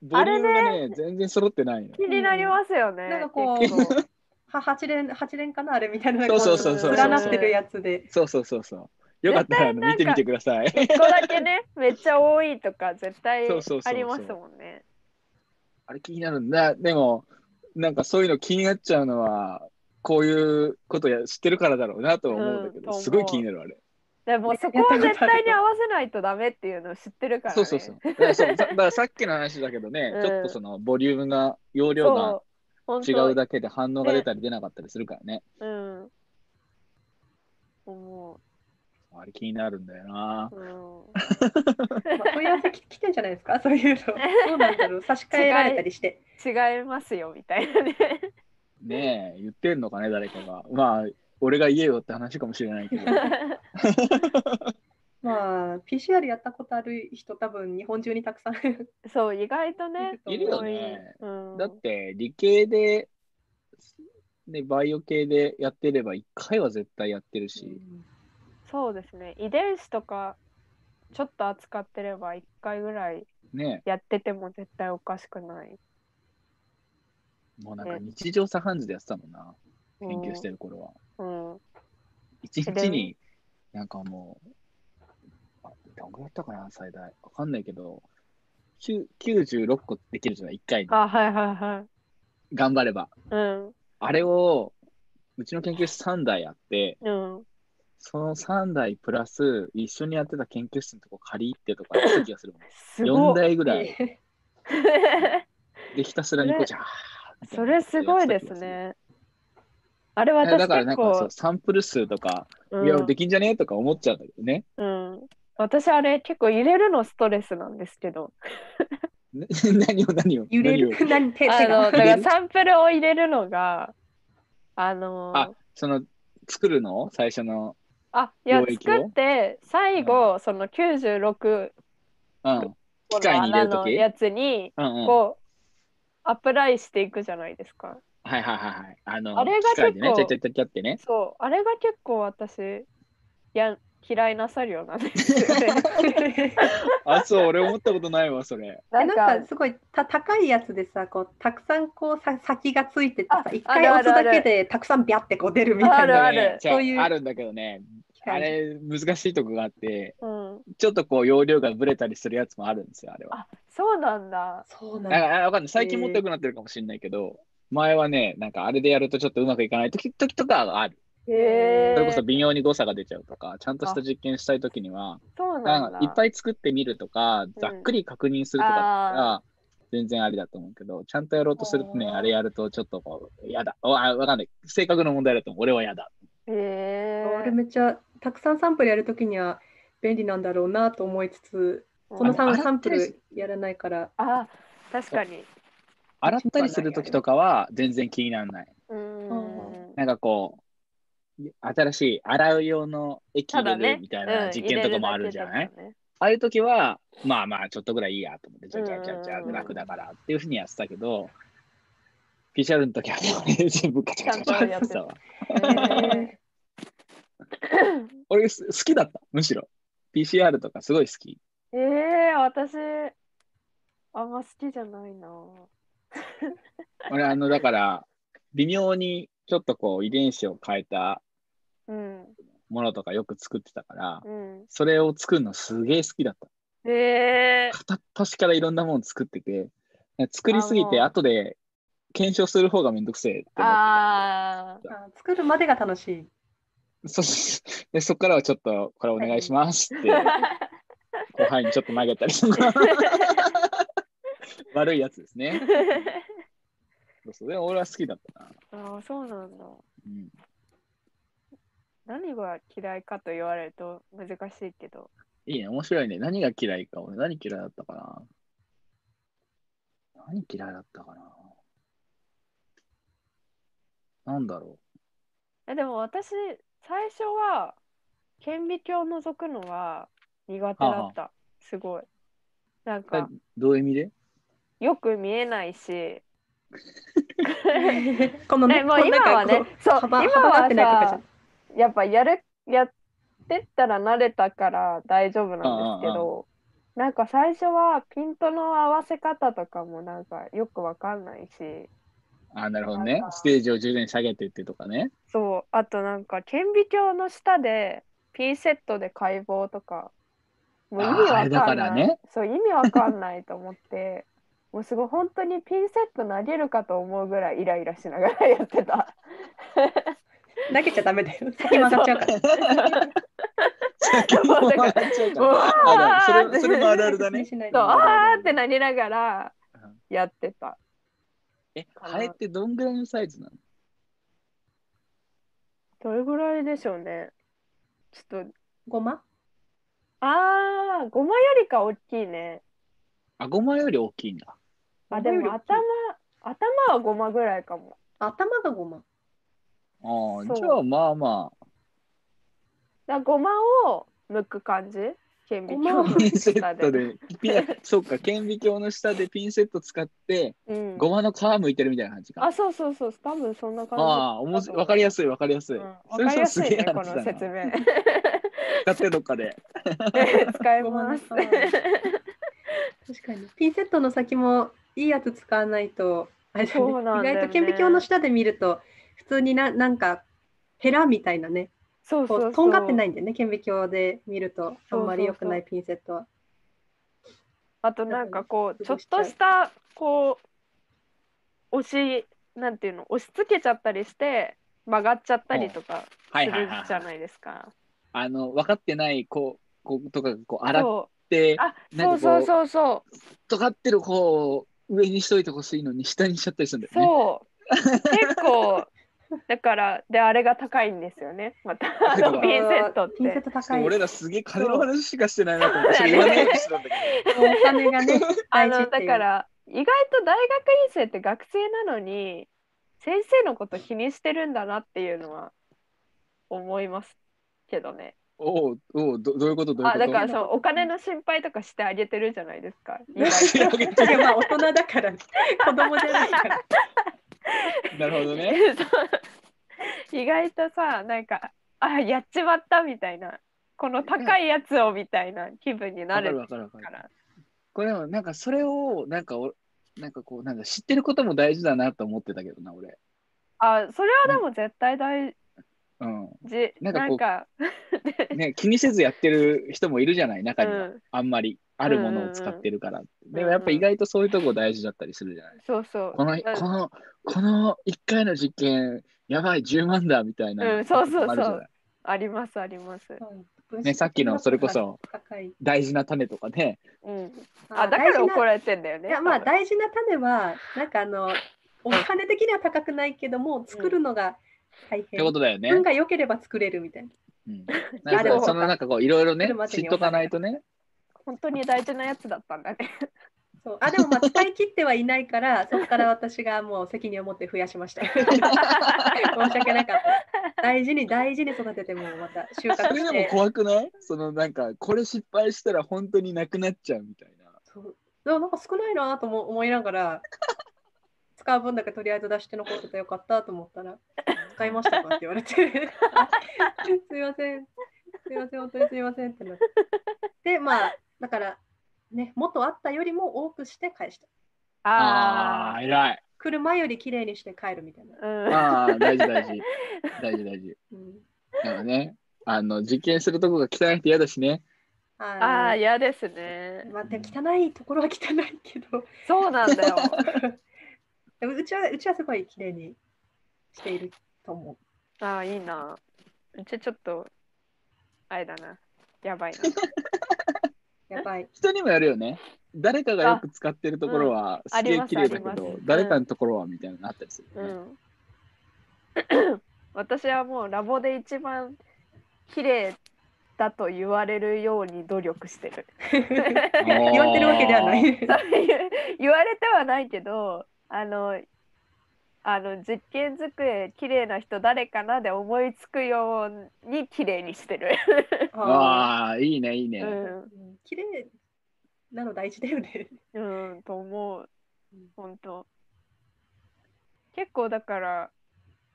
ボリュームがね、全然揃ってないのう。気になりますよね。なんかこう八連八連かなあれみたいなそうそうそうそう連なってるやつで。そうそうそうそう。よかったら見てみてください。一個だけね、めっちゃ多いとか絶対そうそうそうそうありますもんね。あれ気になるんだ。でも、なんかそういうの気になっちゃうのは、こういうことや知ってるからだろうなとは思うんだけど、うんすごい気になるあれ。でもそこは絶対に合わせないとダメっていうのを知ってるからね。そうそうそう。だからそうさだからさっきの話だけどね、うんちょっとそのボリュームが、容量が違当うだけで反応が出たり出なかったりするからね。うん。思あれ気になるんだよな。う。うん。まあ、問い合わせき来てんじゃないですか？そういうの。どうなんだろう？差し替えられたりして。違いますよみたいなね。ねえ、言ってんのかね、誰かが。まあ、俺が言えよって話かもしれないけど。まあ PCR やったことある人多分日本中にたくさん。そう意外とね。いるよねうん、だって理系で、ね、バイオ系でやってれば1回は絶対やってるし、そうですね遺伝子とかちょっと扱ってれば1回ぐらいねやってても絶対おかしくない。もうなんかね日常茶飯事でやってたもんな、研究してる頃は。うん。うん一日に、なんかもう、あ、どんぐらいやったかな、最大。わかんないけど、9 96個できるじゃない、1回に。あ、はいはいはい。頑張れば。うん。あれを、うちの研究室3台あって、うん。その3台プラス、一緒にやってた研究室のとこ借り入ってとかやった気がするもん。すご4い。台ぐらい。で、ひたすらニコちゃん。それすごいです。ね。あれ私だからなんかそう、サンプル数とか、うんいや、できんじゃね？えとか思っちゃうんだけどね。うん。私あれ結構入れるのストレスなんですけど。ね 何を何を揺れる？何手あの、だからサンプルを入れるのが、あのあ、その、作るの？最初の、あ、いや、作って、最後、その96うん。個機械のに入れるやつに、うんうん。こう、アプライしていくじゃないですか。はいはいはいはい。あの、あれが結構ちゃちゃちゃちゃってね。そう、あれが結構私、や嫌いな作業なんですよね。あ、そう、俺思ったことないわ、それ。えなんかかすごいた高いやつでさこうたくさんこうさ先がついてて一回押すだけでたくさんビャってこう出るみたいなあるあるそういうあるんだけどね、あれ、難しいとこがあって、うん、ちょっとこう、容量がぶれたりするやつもあるんですよ、あれは。あそうなんだ。あそうなんだあわかんない。最近もっと良くなってるかもしれないけど、前はね、なんかあれでやるとちょっとうまくいかない時時とかがある。それこそ微妙に誤差が出ちゃうとか、ちゃんとした実験したい時には、そうなだ。なんいっぱい作ってみるとか、ざっくり確認するとかだったら、全然ありだと思うけど、ちゃんとやろうとするとね、あれやるとちょっとこう、やだ。あわかんない。性格の問題だと思う。俺はやだ。へえ。あれめっちゃたくさんサンプルやるときには便利なんだろうなと思いつつこのサンサンプルやらないからあ、確かに。洗ったりする時とかは全然気にならない。うーん。なんかこう、新しい洗う用の液入れるみたいな実験とかもあるじゃない、うんねああいう時は、まあまあ、ちょっとぐらいいいやと思って、じゃあじゃあじゃあじゃ楽だからっていうふうにやってたけど、PCR の時は全部カチャカチャやってたわ。へ俺す好きだった、むしろ。PCR とかすごい好き。ええ私、あんま好きじゃないな。俺、あの、だから、微妙にちょっとこう遺伝子を変えたうん。ものとかよく作ってたから、うん。それを作るのすげえ好きだった。ええ片っ端からいろんなもの作ってて、作りすぎて後で検証する方がめんどくせえって思ってあーあ作るまでが楽しいた。そでそこからはちょっとこれお願いしますって後輩にちょっと投げたりとか 悪いやつですね。そうそうでも俺は好きだったな。ああ、そうなんだ。うん、何が嫌いかと言われると難しいけど。いいね、面白いね。何が嫌いか。俺何嫌いだったかな。何嫌いだったかな。なんだろえでも私、最初は顕微鏡を覗くのは苦手だった。すごい。なんう。か、どういう意味で？よく見えないし。このねね、もう今はね、そう、今幅幅が合ってないとかじゃはさ、やっぱやる、やってったら慣れたから大丈夫なんですけど、なんか最初はピントの合わせ方とかもなんかよくわかんないし、あ、なるほどねステージを徐々に下げていってとかね。そう、あとなんか顕微鏡の下でピンセットで解剖とか、もう意味わかんない。ねそう、意味わかんないと思って、もうすごい本当にピンセット投げるかと思うぐらいイライラしながらやってた。投げちゃダメだよ 先曲がっちゃうから先も笑っちゃうから。それそれもあるあるだね。あーってなりながらやってた。え、ハエってどんぐらいのサイズなの？どれぐらいでしょうね。ちょっと、ごま？あー、ごまよりか大きいね。あ、ごまより大きいんだ。あ、でも頭、頭はごまぐらいかも。頭がごまああ、じゃあまあまあ。だからごまを剥く感じ？顕微鏡のピンセ下ットで、ピンそうか、顕微鏡の下でピンセット使って、うん、ごまの皮むいてるみたいな感じか。あ、そうそうそう、多分そんな感じ。ああ、おもしわかりやすい、わかりやすい。うん、わそれかりやすいね、すげえこの説明。使ってどっかで。使えごまます。確かにピンセットの先もいいやつ使わないとあれそうなんだよね意外と顕微鏡の下で見ると普通にななんかヘラみたいなねそうそうそうこうとんがってないんだよね顕微鏡で見るとあそうそうそうんまり良くないピンセットは。あとなんかこうちょっとしたこう押しなんていうの押し付けちゃったりして曲がっちゃったりとかする。じゃないですか。あの、分かってない子子とかがこう洗っそうて、あなんかこうそうそうそうそう尖ってる方を上にしといてほしいのに下にしちゃったりするんだよね。そう結構だからであれが高いんですよねまたあのピンセットっピンセッてト高い。俺らすげえ金の話しかしてないなと思って、言わないようにしてたんだけお金がね あの。だから意外と大学院生って学生なのに先生のこと気にしてるんだなっていうのは思いますけどね。ど。おうおうどどういうこと？どういうこと？あだからそうお金の心配とかしてあげてるじゃないですか。いやまあ大人だから子供じゃないから。なるほどね。意外とさなんかあやっちまったみたいなこの高いやつをみたいな気分になるかるわか。これでもなんかそれをなんかおなんかこうなんか知ってることも大事だなと思ってたけどな俺。あそれはでも絶対大うん。事。ななんんかこか うね気にせずやってる人もいるじゃない中には、うんあんまりあるものを使ってるから。でもやっぱうんうん意外とそういうとこ大事だったりするじゃない。そうそう。このうんこのこの1回の実験やばい10万だみたいな、うんそうそうそうありますあります。うんねさっきのそれこそ。大事な種とかね。うん。あだから怒られてんだよね。いやまあ大事な種はなんかあのお金的には高くないけども作るのが大変。ってことだよね。運が良ければ作れるみたいな。うん、なんかそのなんかこういろいろね 知っとかないとね。本当に大事なやつだったんだね。そうあでもまあ使い切ってはいないから そこから私がもう責任を持って増やしました。申し訳なかった。大事に大事に育ててもまた収穫それでもして。怖くない？そのなんかこれ失敗したら本当になくなっちゃうみたいな。そうでもなんか少ないなとも思いながら使う分だけとりあえず出して残っててよかったと思ったら使いましたかって言われて すいませんすいません本当にすいませんってなってでまあだからね元あったよりも多くして返したああー、偉い。来る前より綺麗にして帰るみたいな、うん。ああ、大事大事。大事大事。うん、だからね、あの、実験するとこが汚いと嫌だしね。ああ嫌ですね。まあ、で汚いところは汚いけどそうなんだよ。でもうちはうちはすごい綺麗にしていると思うああいいな。うちちょっとあれだな。やばいな。やばい人にもやるよね。誰かがよく使ってるところはすげえ綺麗だけどありますあります、誰かのところはみたいなのあったりするね。ん。私はもうラボで一番綺麗だと言われるように努力してる。言われてるわけではない。言われてはないけどあのあの実験机綺麗な人誰かなで思いつくように綺麗にしてる。あああ、いいね、いいね。綺麗なの大事だよね。ん、うん、と思ううん本当。結構だから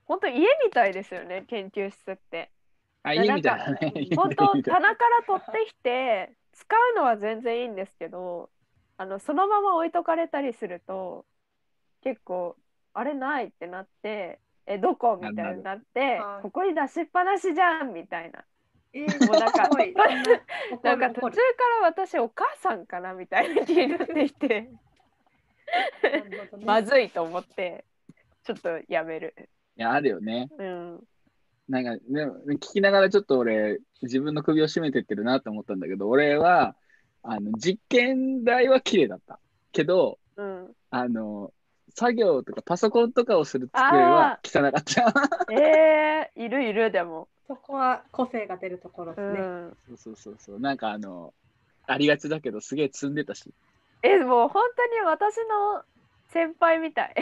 本当家みたいですよね研究室って。あ、いいみたいだね。本当棚から取ってきて使うのは全然いいんですけどあのそのまま置いとかれたりすると結構あれないってなってえどこ？みたいになってはい。ここに出しっぱなしじゃんみたいな。えー、もうなんか。なんか途中から私お母さんかなみたいな気になってきて。まずいと思ってちょっとやめる。いや、あるよね。うん。なんか、ね、聞きながらちょっと俺、自分の首を絞めてってるなと思ったんだけど、俺は、あの、実験台は綺麗だった。けど、うん、あの、作業とかパソコンとかをする机は汚かった。えー、いるいるでも。そこは個性が出るところでうすね。ん、そうそうそうそう。なんかあの、ありがちだけど、すげえ積んでたし。えもう本当に私の先輩みたい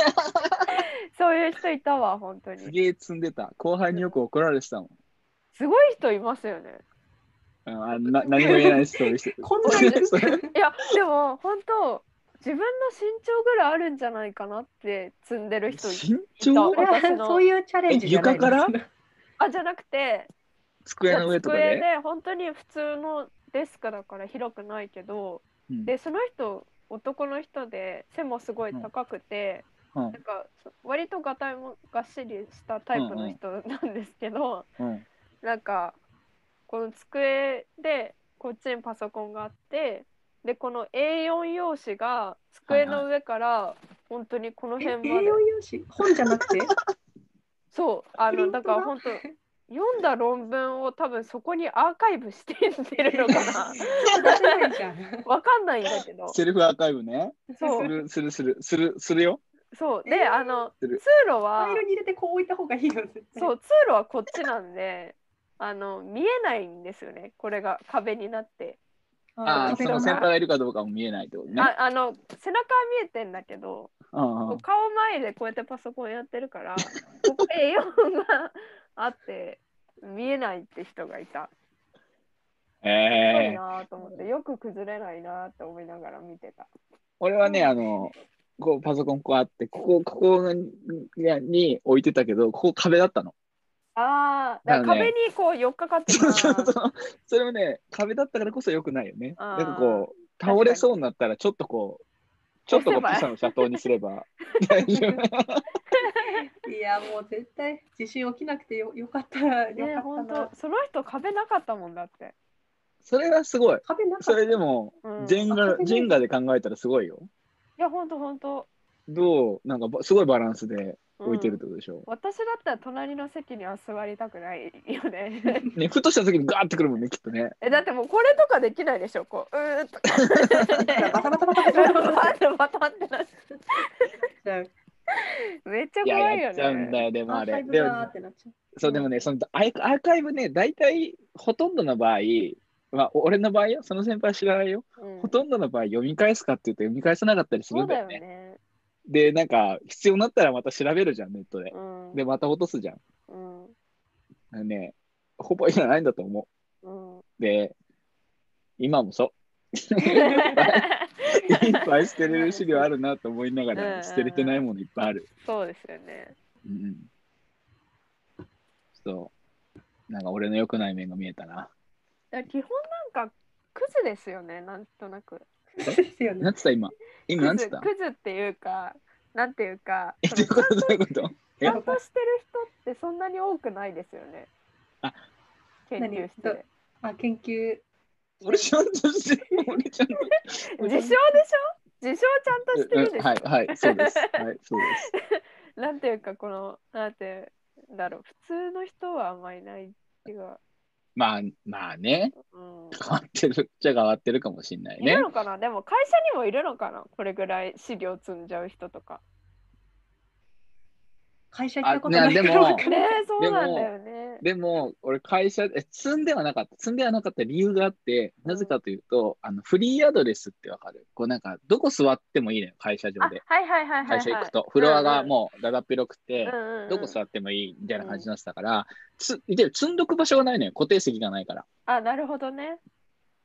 そういう人いたわ本当にすげえ積んでた。後輩によく怒られてたもん。すごい人いますよねうんあな何も言えないし、そういう人。こんないる そういやでも本当自分の身長ぐらいあるんじゃないかなって積んでる人い身長？そういうチャレンジじゃないえ床から？あじゃなくて机の上とか机で。で本当に普通のデスクだから広くないけどうん。でその人男の人で背もすごい高くて、うん。なんか割とがたいもがっしりしたタイプの人なんですけど、うん。なんかこの机でこっちにパソコンがあってでこの A4 用紙が机の上から本当にこのえ辺まで、A4 用紙？本じゃなくて？そうあのだから本当読んだ論文を多分そこにアーカイブしてるのかな。出せないじゃん。わかんないんだけど。セルフアーカイブね。そう。する、する、する、する、するよ。そう。えーであの通路はファイルに入れてこう置いた方がいいよ。絶対そう通路はこっちなんであの見えないんですよね。これが壁になって、ああ、その先輩がいるかどうかも見えないってことね。ああの背中は見えてんだけどうんうん。顔前でこうやってパソコンやってるから ここ A4 があって見えないって人がいたすごいええなと思ってよく崩れないなって思いながら見てた俺はね、あの、こうパソコンこうあって、ここ、ここにに置いてたけど、ここ壁だったの。ああだから壁にこう寄っかかってそうそそう。それもね、壁だったからこそ良くないよね。なんかこう、倒れそうになったら、ちょっとこう、ちょっとこうピサの斜塔にすれば 大丈夫。いや、もう絶対地震起きなくてよよかったらよねかったな本当。その人壁なかったもんだって、それはすごい。壁なかった。それでも、うん、いジェンガ、ジェンガで考えたらすごいよ。や本当本当どう、なんかばすごいバランスで置いてるってことでしょ。う、ん、私だったら隣の席には座りたくないよね。ねふとした時にガーってくるもんねきっとね。えだってもうこれとかできないでしょこううーっとバタバタバタバタバタバタ。ってめっちゃ怖いよね。やっちゃうんだよでもあれ。でもそうでもねそのアーカイブね大体ほとんどの場合まあ、俺の場合よ、その先輩知らないよ、うん、ほとんどの場合読み返すかって言うと読み返さなかったりするんだよね。で、なんか、必要になったらまた調べるじゃん、ネットで。うんで、また落とすじゃん。うんあのね、ほぼいらないんだと思うんう。で、今もそう。いっぱい捨てれる資料あるなと思いながら、捨てれてないものいっぱいある。そうですよねうんうん。そう。なんか俺の良くない面が見えたな。基本なんかクズですよねなんとなく ですよねなん。つった今？今なんクズつった？クズっていうかなんていうかえ、そどううこと？どういうこと？ちゃんとしてる人ってそんなに多くないですよね。あ。研究室であ、研究。俺ちゃんとしてる。俺ちゃんと。自称でしょ？自称ちゃんとしてるでしょ、はい、はい、そうです。はい、そうです。なんていうかこのなんてだろう。普通の人はあんまりいないっていうか、まあ、まあね、うん、変わってるっちゃ変わってるかもしれないね。いる。のかな？でも会社にもいるのかな？これぐらい資料積んじゃう人とか。会社行ったことあねでもないか。らわかんねないそうなんだよねでも、俺、会社、え、積んではなかった。積んではなかった理由があって、なぜかというと、あの、フリーアドレスってわかる？こう、なんか、どこ座ってもいいのよ、会社上あで。はいはいはいはい、はい、会社行くと、フロアがもうだだっ広くて、うんうんうん。どこ座ってもいいみたいな感じになってたから、つで積んどく場所がないのよ、固定席がないから。あなるほどね、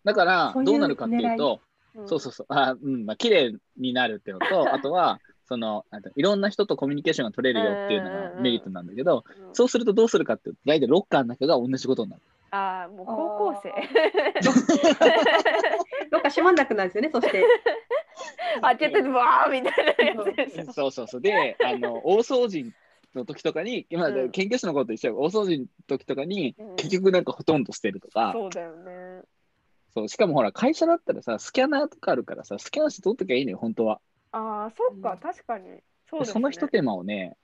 だから、どうなるかっていうと、うん。そうそうそう、あうん、まあ、綺麗になるっていうのと、あとは、その、なんていろんな人とコミュニケーションが取れるよっていうのうんうんうんがメリットなんだけど、うん。そうするとどうするかっていうと、大体ロッカーの中が同じことになる。あもう高校生。どっか閉まんなくなるんですよね、そして。開けてわーみたいなやつ。でしょそうそうそう。で、あの、大掃除の時とかに、今、うん。研究室のことと一緒よ。大掃除の時とかに、うん。結局なんかほとんど捨てるとか、そうだよね。そう、しかもほら、会社だったらさ、スキャナーとかあるからさ、スキャナーして取っときゃいいのよ、本当は。ああそっか、うん。確かに。そうです、ね、その一手間をね、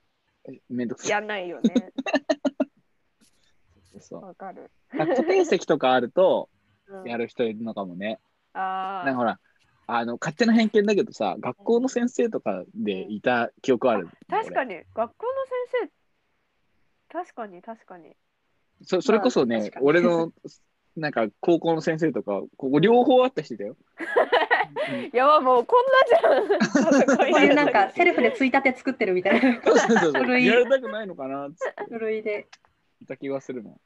めんどくさい。やんないよね。そう。わかる、あ固定席とかあると、うん。やる人いるのかもね。ああなんかほら、あの、勝手な偏見だけどさ、学校の先生とかでいた記憶ある。確かに。に学校の先生確かに確かに。そそれこそねまあ俺の、なんか高校の先生とか、ここ両方あった人だよ。うんいやばもうこんなじゃん こういうなんかセルフでついたて作ってるみたいな。そうそうそう古い やりたくないのかなっつって部類で。いた気がするもん。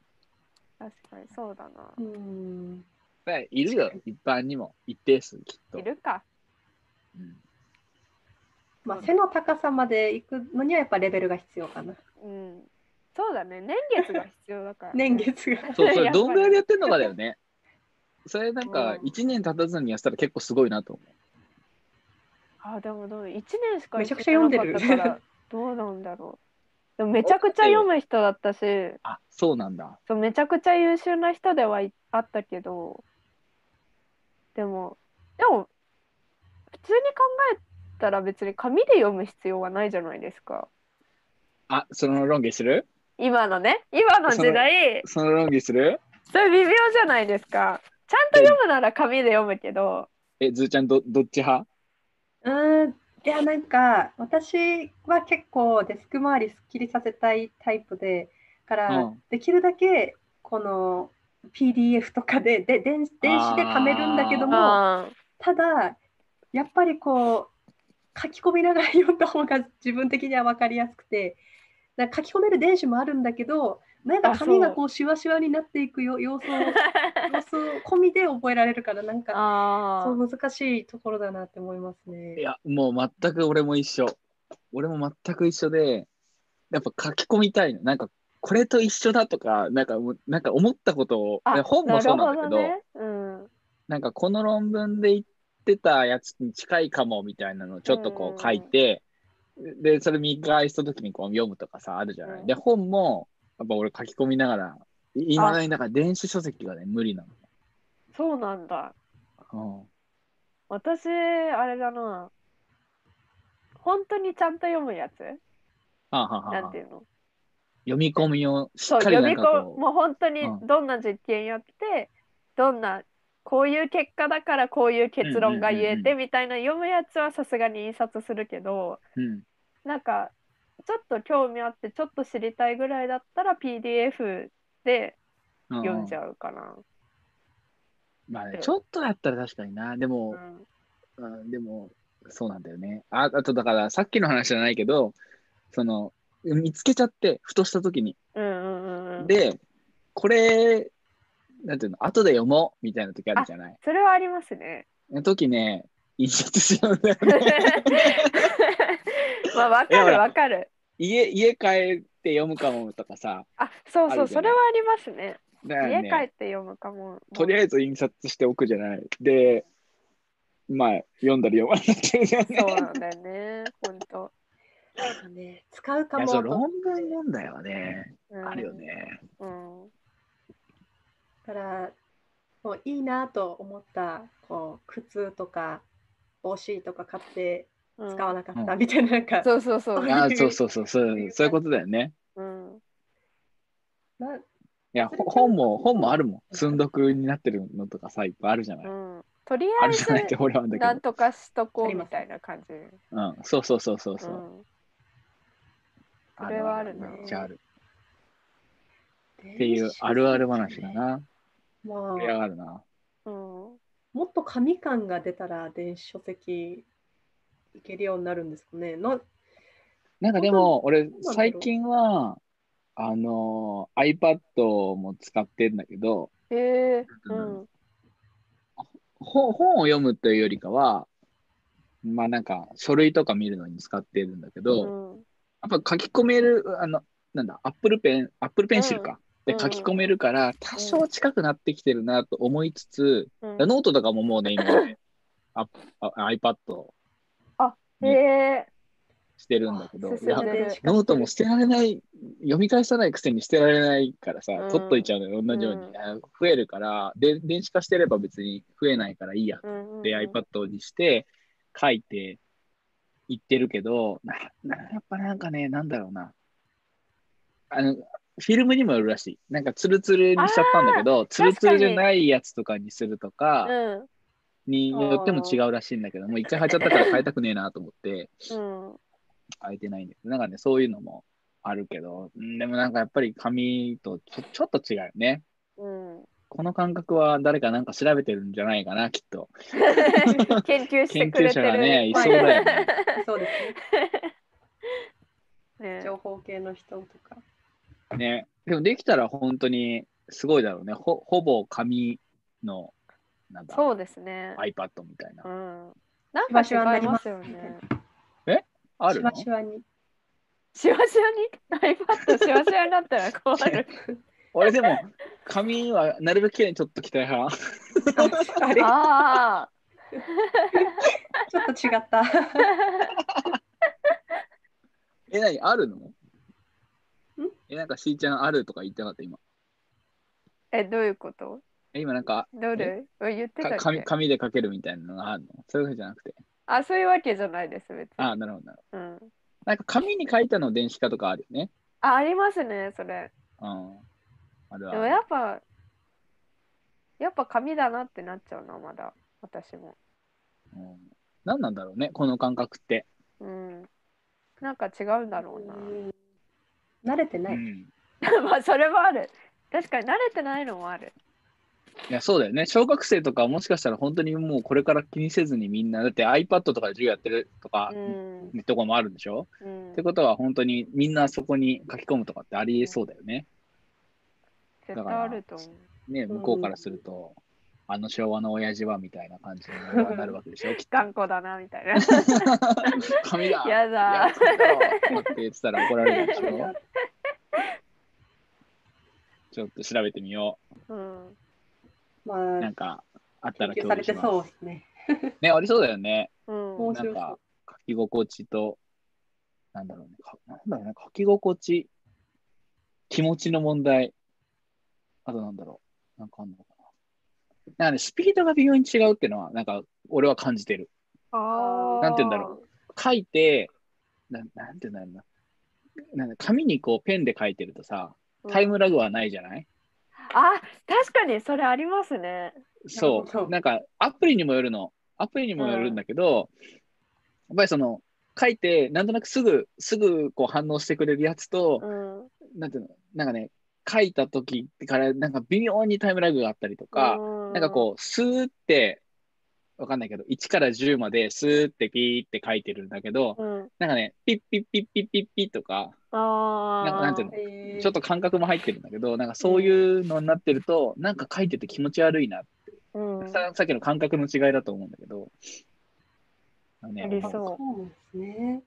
確かにそうだなうん。はいいるよ、一般にも、一定数きっと。いるかうんまあ、背の高さまで行くのにはやっぱレベルが必要かな。うんそうだね年月が必要だから、年月が。そう、それやっぱりどんぐらいでやってんのかだよね。それなんかうん。1年経たずにやったら結構すごいなと思あでもどう1年しかめちゃくちゃ読んでる。かったからどうなんだろう。でもめちゃくちゃ読む人だったし、あ、そうなんだ。そうめちゃくちゃ優秀な人ではいあったけど、でも、でも、普通に考えたら別に紙で読む必要はないじゃないですか。あ、その論議する？今のね、今の時代、その論議する？それ微妙じゃないですか。ちゃんと読むなら紙で読むけど、え、ずーちゃんど、どっち派？うーん、いや、なんか、私は結構デスク周りすっきりさせたいタイプで、から、うん。できるだけ、この PDF とかで、で、電電子で貯めるんだけども、あただ、やっぱりこう、書き込みながら読んだ方が自分的には分かりやすくて、なんか書き込める電子もあるんだけど、なんかあそう紙がこうシワシワになっていくよ様子を、様子を込みで覚えられるから、なんか、あそう難しいところだなって思いますいね。や、もう全く俺も一緒。俺も全く一緒で、やっぱ書き込みたいの。なんか、これと一緒だとか、なんかなんか思ったことを、本もそうなんだけど、なねうんなんかこの論文で言ってたやつに近いかもみたいなのをちょっとこう書いて、で、それ見返した時にこう読むとかさ、あるじゃない。うんで、本も、やっぱ俺書き込みながら、いまだになんか電子書籍がね、無理なそうなんだ。の。私、あれだな。本当にちゃんと読むやつ？あはなんていうの？読み込みをしっかり読み込もう本当にうんどんな実験やって、どんな、こういう結果だからこういう結論が言えうんうんうんうてみたいな読むやつはさすがに印刷するけど、う、うん。なんか、ちょっと興味あって、ちょっと知りたいぐらいだったら PDF で読んじゃうかな。まあねう、んちょっとだったら確かにな。でもう、んうん、でも、そうなんだよね。ああと、だから、さっきの話じゃないけど、その、見つけちゃって、ふとした時に。うんうんうんうん。で、これ、なんていうの、後で読もうみたいな時あるじゃない？それはありますね。時ね、印刷しちゃうんだよね。まあ、わかるわかる。家、家帰って読むかもとかさ。あ、そうそう、それはありますね。だから家帰っね、て読むかも。とりあえず印刷しておくじゃない。で、まあ、読んだり読まなかったりじゃない。そうなんだよね、本当。なんかね、使うかもとそう、論文問題はね、うんあるよ。ね。うん。だから、もういいなと思ったこう靴とか帽子とか買ってうん使わなかったうんみたいな、なんか、そうそうそう。あそうそうそう、そうそういうことだよね。うん。ないや、ほ本も、本もあるもん。積んどくになってるのとかさ、いっぱいあるじゃない。うん。とりあえずなん。とかしとこうみたいな感じ。うん、そうそうそうそうそう。うん。それはあるねめっちゃある。っっていうあるある話だ。な。ま盛り上あ、がるな。うん。もっと紙感が出たら電子書籍いけるようになるんですかね？のなんかでも、俺最近は、あの、iPad も使ってんだけど、へえ。ううんん。本本を読むというよりかは、まあなんか書類とか見るのに使ってるんだけど、うん。やっぱ書き込める、あの、なんだ、Apple Pen、Apple Pencil か。うんで書き込めるから、多少近くなってきてるなと思いつつ、うんノートとかももうね、今ね、iPad へえ。してるんだけど、いやノートも捨てられない、読み返さないくせに捨てられないからさ、うん取っといちゃうのよ、同じように。うんあ増えるからで、電子化してれば別に増えないからいいやうんうんで、iPad にして書いていってるけど、ななやっぱなんかね、なんだろうな。あの、フィルムにもよるらしい。なんかツルツルにしちゃったんだけど、ツルツルじゃないやつとかにするとかうん。によっても違うらしいんだけど、もう一回貼っちゃったから変えたくねえなと思ってうん。変えてないんだけど、なんかね、そういうのもあるけど、うんでもなんかやっぱり紙とちょちょっと違うよね。うん。この感覚は誰かなんか調べてるんじゃないかな、きっと。研究してくれてる。研究者がねいそうだよね そうですね。ね情報系の人とか。ね。でもできたら本当にすごいだろうね。ほほぼ紙の、なんだ、そうですね。iPad みたいなう。ん。なんか違いますよね。あるの？しわしわに。しわしわに？iPad しわしわになったら困る。俺でも、紙はなるべく綺麗にちょっと着たい派。あれああ。ちょっと違った。え、何？あるの？え、なんかしーちゃんあるとか言ってなかった？今。え、どういうこと？え、今なんかどれ？え？言ってた紙け？紙で書けるみたいなのがあるの？そういうわけじゃなくて。あ、そういうわけじゃないです、別に。ああ、なるほどなるほど。うん。なんか紙に書いたの電子化とかあるよね。あ、ありますね、それ。うん。あるでもある。やっぱ、やっぱ紙だなってなっちゃうな、まだ。私も。うん、何なんだろうね、この感覚って。うん。なんか違うんだろうな。うん慣れてない。うん。まあ、それもある。確かに慣れてないのもある。いや、そうだよね。小学生とかもしかしたら本当にもうこれから気にせずにみんな、だって iPad とかで授業やってるとか、うん。とこもあるんでしょ、うんってことは本当にみんなそこに書き込むとかってありえそうだよね。絶対あると思う。ね、向こうからすると、あの昭和の親父はみたいな感じになるわけでしょ、きっと。頑固だな、みたいな。紙だやだって言ってたら怒られるでしょ？ちょっと調べてみようん。まう。なあん、かあったら共有します。そうですね。ね、ありそうだよね。うん。なんか書き心地と、なんだろうね。かなんだろうね。書き心地、気持ちの問題。あとなんだろう。なんかあんのかな。なんかね、スピードが微妙に違うっていうのは、なんか俺は感じてる。ああ。なんて言うんだろ書いて、なんなんて言うんだろうな。なんか紙にこうペンで書いてるとさ、タイムラグはないじゃない、あ、確かにそれありますね。そう。なんかアプリにもよるの。アプリにもよるんだけど、やっぱりその、書いて、なんとなくすぐ、すぐこう反応してくれるやつと、うん。なんていうの、なんかね、書いた時から、なんか微妙にタイムラグがあったりとか、なんかこう、スーって、わかんないけど、1から10までスーってピーって書いてるんだけど、うん。うん。なんかね、ピッピッピッピッピッピッとか、ああ。なんかなんていうのえーちょっと感覚も入ってるんだけど、なんかそういうのになってると、なんか書いてて気持ち悪いな。うん。ささっきの感覚の違いだと思うんだけど、あのねあそうそうなんですね。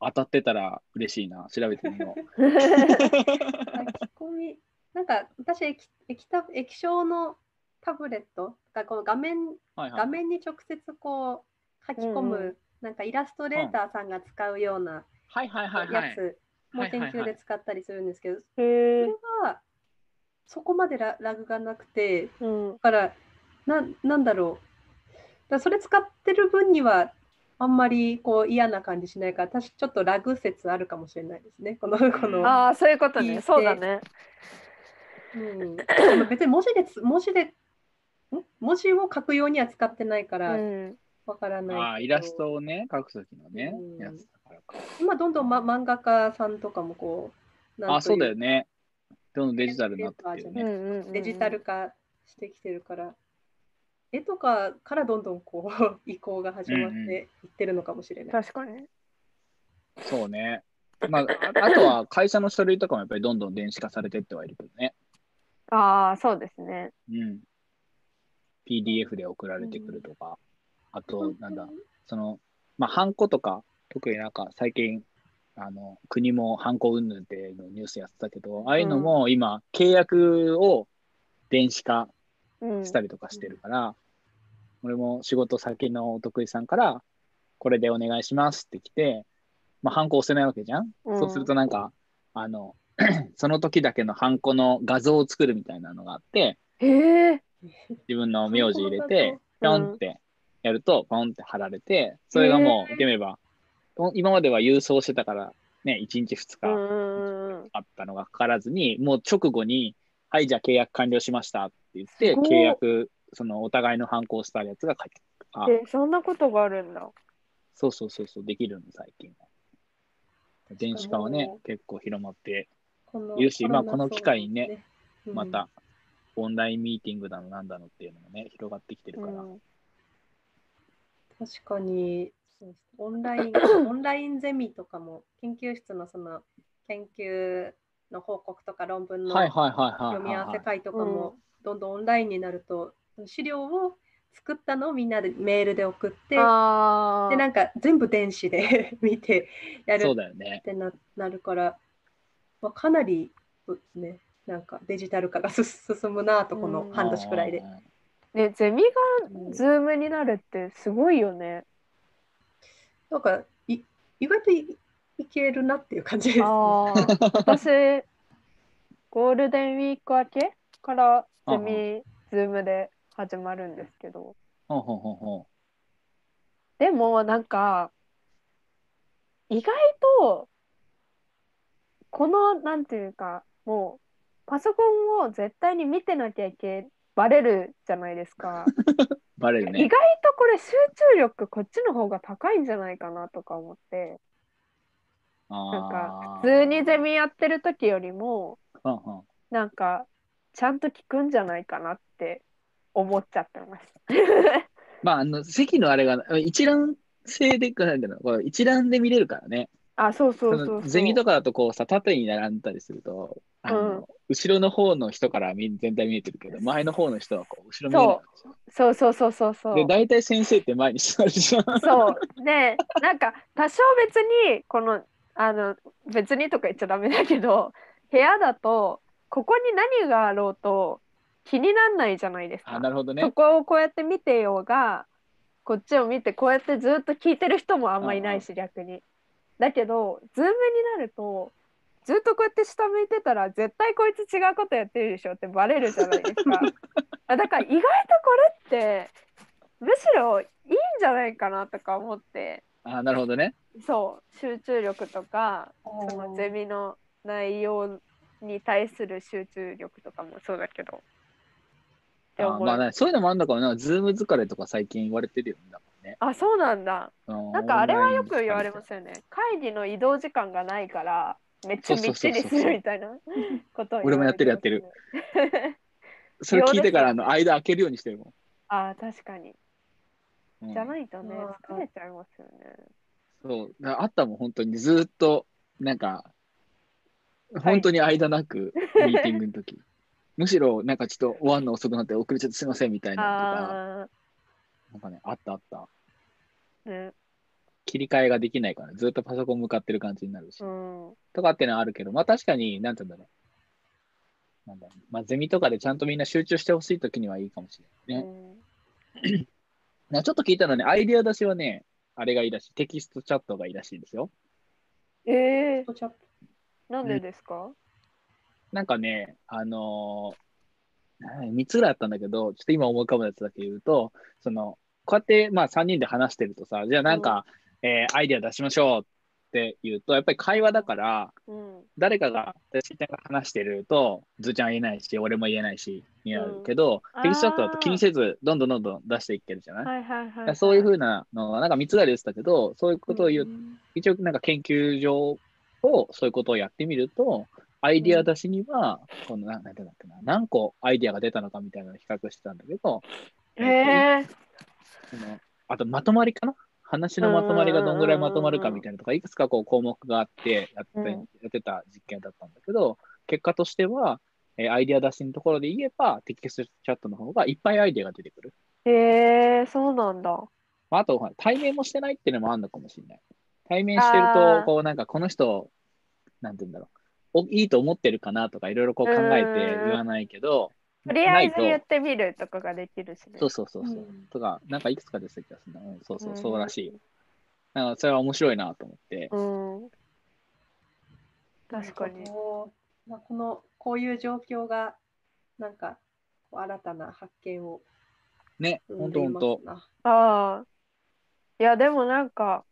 当たってたら嬉しいな。調べてみよう。書き込み、なんか私液液タ液晶のタブレット？がこの画面はいはい画面に直接こう書き込む、うんうなんかイラストレーターさんが使うような。やつも研究で使ったりするんですけど、へそえれ。はそこまでララグがなくて、うんだ。からななんだろうだそれ使ってる分にはあんまりこう嫌な感じしないから私ちょっとラグ説あるかもしれないですねこのこの、ああ、そういうことね。そうだね。うん、別に文字でつ文字でん文字を書くようには使ってないかうらん。わからないけど、ああ、イラストをね、描くときのねうん、やつだからか。今どんどん、ま、漫画家さんとかもこうあ、そうだよね。どんどんデジタルになってきてるうんね。うんうん。デジタル化してきてるから絵とかからどんどんこう 移行が始まっていってるのかもしれない。確かに。そうね。まあ、ああとは会社の書類とかもやっぱりどんどん電子化されてってはいるけどね。ああ、そうですね。うん。PDF で送られてくるとか。あと、なんだ、その、まあ、ハンコとか、特になんか最近、あの、国もハンコ云々っていうのをニュースやってたけど、ああいうのも今、契約を電子化うん。したりとかしてるから、俺も仕事先のお得意さんから、これでお願いしますって来て、まあ、ハンコ押せないわけじゃん、うんそうするとなんか、あの、その時だけのハンコの画像を作るみたいなのがあって。自分の名字入れて、ぴょんってやると、ポンって貼られて、それがもう、言ってみれば、今までは郵送してたから、ね、1日2日。あったのがかからずに、もう直後に、はい、じゃあ契約完了しましたって言って契約、そのお互いの反抗したやつが書いてある。え、そんなことがあるんだ。そうそうそうそう、できるの、最近は。電子化はねも、結構広まって、いるしまあこの機会にねまた、オンラインミーティングだのなんだのっていうのもね、広がってきてるから。うん確かにオンライン オンラインゼミとかも研究室のその研究の報告とか論文のはいはいはいはい読み合わはい。せ会とかもどんどんオンラインになると資料を作ったのをみんなでメールで送って。でなんか全部電子で 見てやるそうっだよね。てななるから、まあ、かなりねなんかデジタル化がす進むなとこの半年くらいで。ね、ゼミがズームになるってすごいよね。なんかい意外といいけるなっていう感じです、ね。ああ、私、ゴールデンウィーク明けからゼミ、ズームで始まるんですけど、ほうほうほうほでもなんか、意外と、この、なんていうか、もう、パソコンを絶対に見てなきゃいけバレるじゃないですか。う。バレる意ね外。とこれ集中力こっちの方が高いんじゃないかなとか思って、なんか普通にゼミやってる時よりも、なんかちゃんと聞くんじゃないかなって思っちゃってます。まあ、あの、席のあれが、一覧性で、なんだろう一覧で見れるからね。あ、そうそうそそうそう。のゼミとかだとこうさ、縦に並んだりすると、あのうん後ろの方の人からみ全体見えてるけど、前の方の人はこう後ろ見えないそうそうそうそうそう。で、大体先生って前に座るじゃん。そう。で、なんか多少別に、この、あの、別にとか言っちゃダメだけど、部屋だと、ここに何があろうと気になんないじゃないですか。あ、なるほどねそ。こをこうやって見てようが、こっちを見て、こうやってずっと聞いてる人もあんまいないし、逆に。だけど、ズームになると、ずっとこうやって下向いてたら、絶対こいつ違うことやってるでしょってバレるじゃないですか。あだから意外とこれって、むしろいいんじゃないかなとか思って、あ、なるほどね。そう、集中力とか、そのゼミの内容に対する集中力とかもそうだけど。あまあね、そういうのもあるのかもな。ズーム疲れとか最近言われてるよね。だもんねあ、そうなんだ。ななんかあれはよく言われますよね。会議の移動時間がないから、めっちゃみっちりするみたいなこと俺もやってるやってる。それ聞いてからあの間開けるようにしてるもああ、確かに。ん。うんじゃないとね、うん疲れちゃいますよね。そう。あったもん、本当にずーっと、なんか、本当に間なく、ミーティングの時。むしろ、なんかちょっと終わんの遅くなって遅れちゃってすいませんみたいなのとか、あなんかね、あったあった。あ、ね、切り替えができないから、ずっとパソコン向かってる感じになるし。うん。とかってのはあるけど、まあ確かに、なんて言うんだろう。なんだろうまあゼミとかでちゃんとみんな集中してほしい時にはいいかもしれないね。うんな ちょっと聞いたのね、アイディア出しはね、あれがいいらしい。テキストチャットがいいらしいですよ。ええチャットなんでですか、なんかね、あのー、3つぐらいあったんだけど、ちょっと今思い浮かぶやつだけ言うと、その、こうやってまあ3人で話してるとさ、じゃあなんか、えーアイディア出しましょうって言うと、やっぱり会話だから、うん。誰誰かが、私が話してると、ずーちゃんは言えないし、俺も言えないし、になるけど、うん。テキストだと気にせず、どんどんどんどん出していけるじゃない、はいはいはい、はい。そういうふうなのは、なんか3つぐらい言ってたけど、そういうことを言う、ん一応なんか研究上をそういうことをやってみると、アイディア出しには、このななんだっけな、何個アイディアが出たのかみたいなのを比較してたんだけど、へえそのあとまとまりかな？話のまとまりがどんぐらいまとまるかみたいなとか、いくつかこう項目があってやって,、うんやってた実験だったんだけど、結果としては、えーアイディア出しのところで言えば、テキストチャットの方がいっぱいアイディアが出てくる。へえそうなんだ。まあ、あと、対面もしてないっていうのもあるのかもしれない。対面してるあと、ーこう、なんかこの人、なんて言うんだろう。おいいと思ってるかなとか、いろいろこう考えて言わないけど、とりあえず言ってみるとかができるしね。と、そうそうそうそう。うんとか、なんかいくつか出てた気がするな。うん、そうそう、そうらしい。なんかそれは面白いなと思って。ん。確かにこのこういう状況がなんか新たな発見をね、生ほんんでいますとほんと。な。ああ。いや、でもなんか、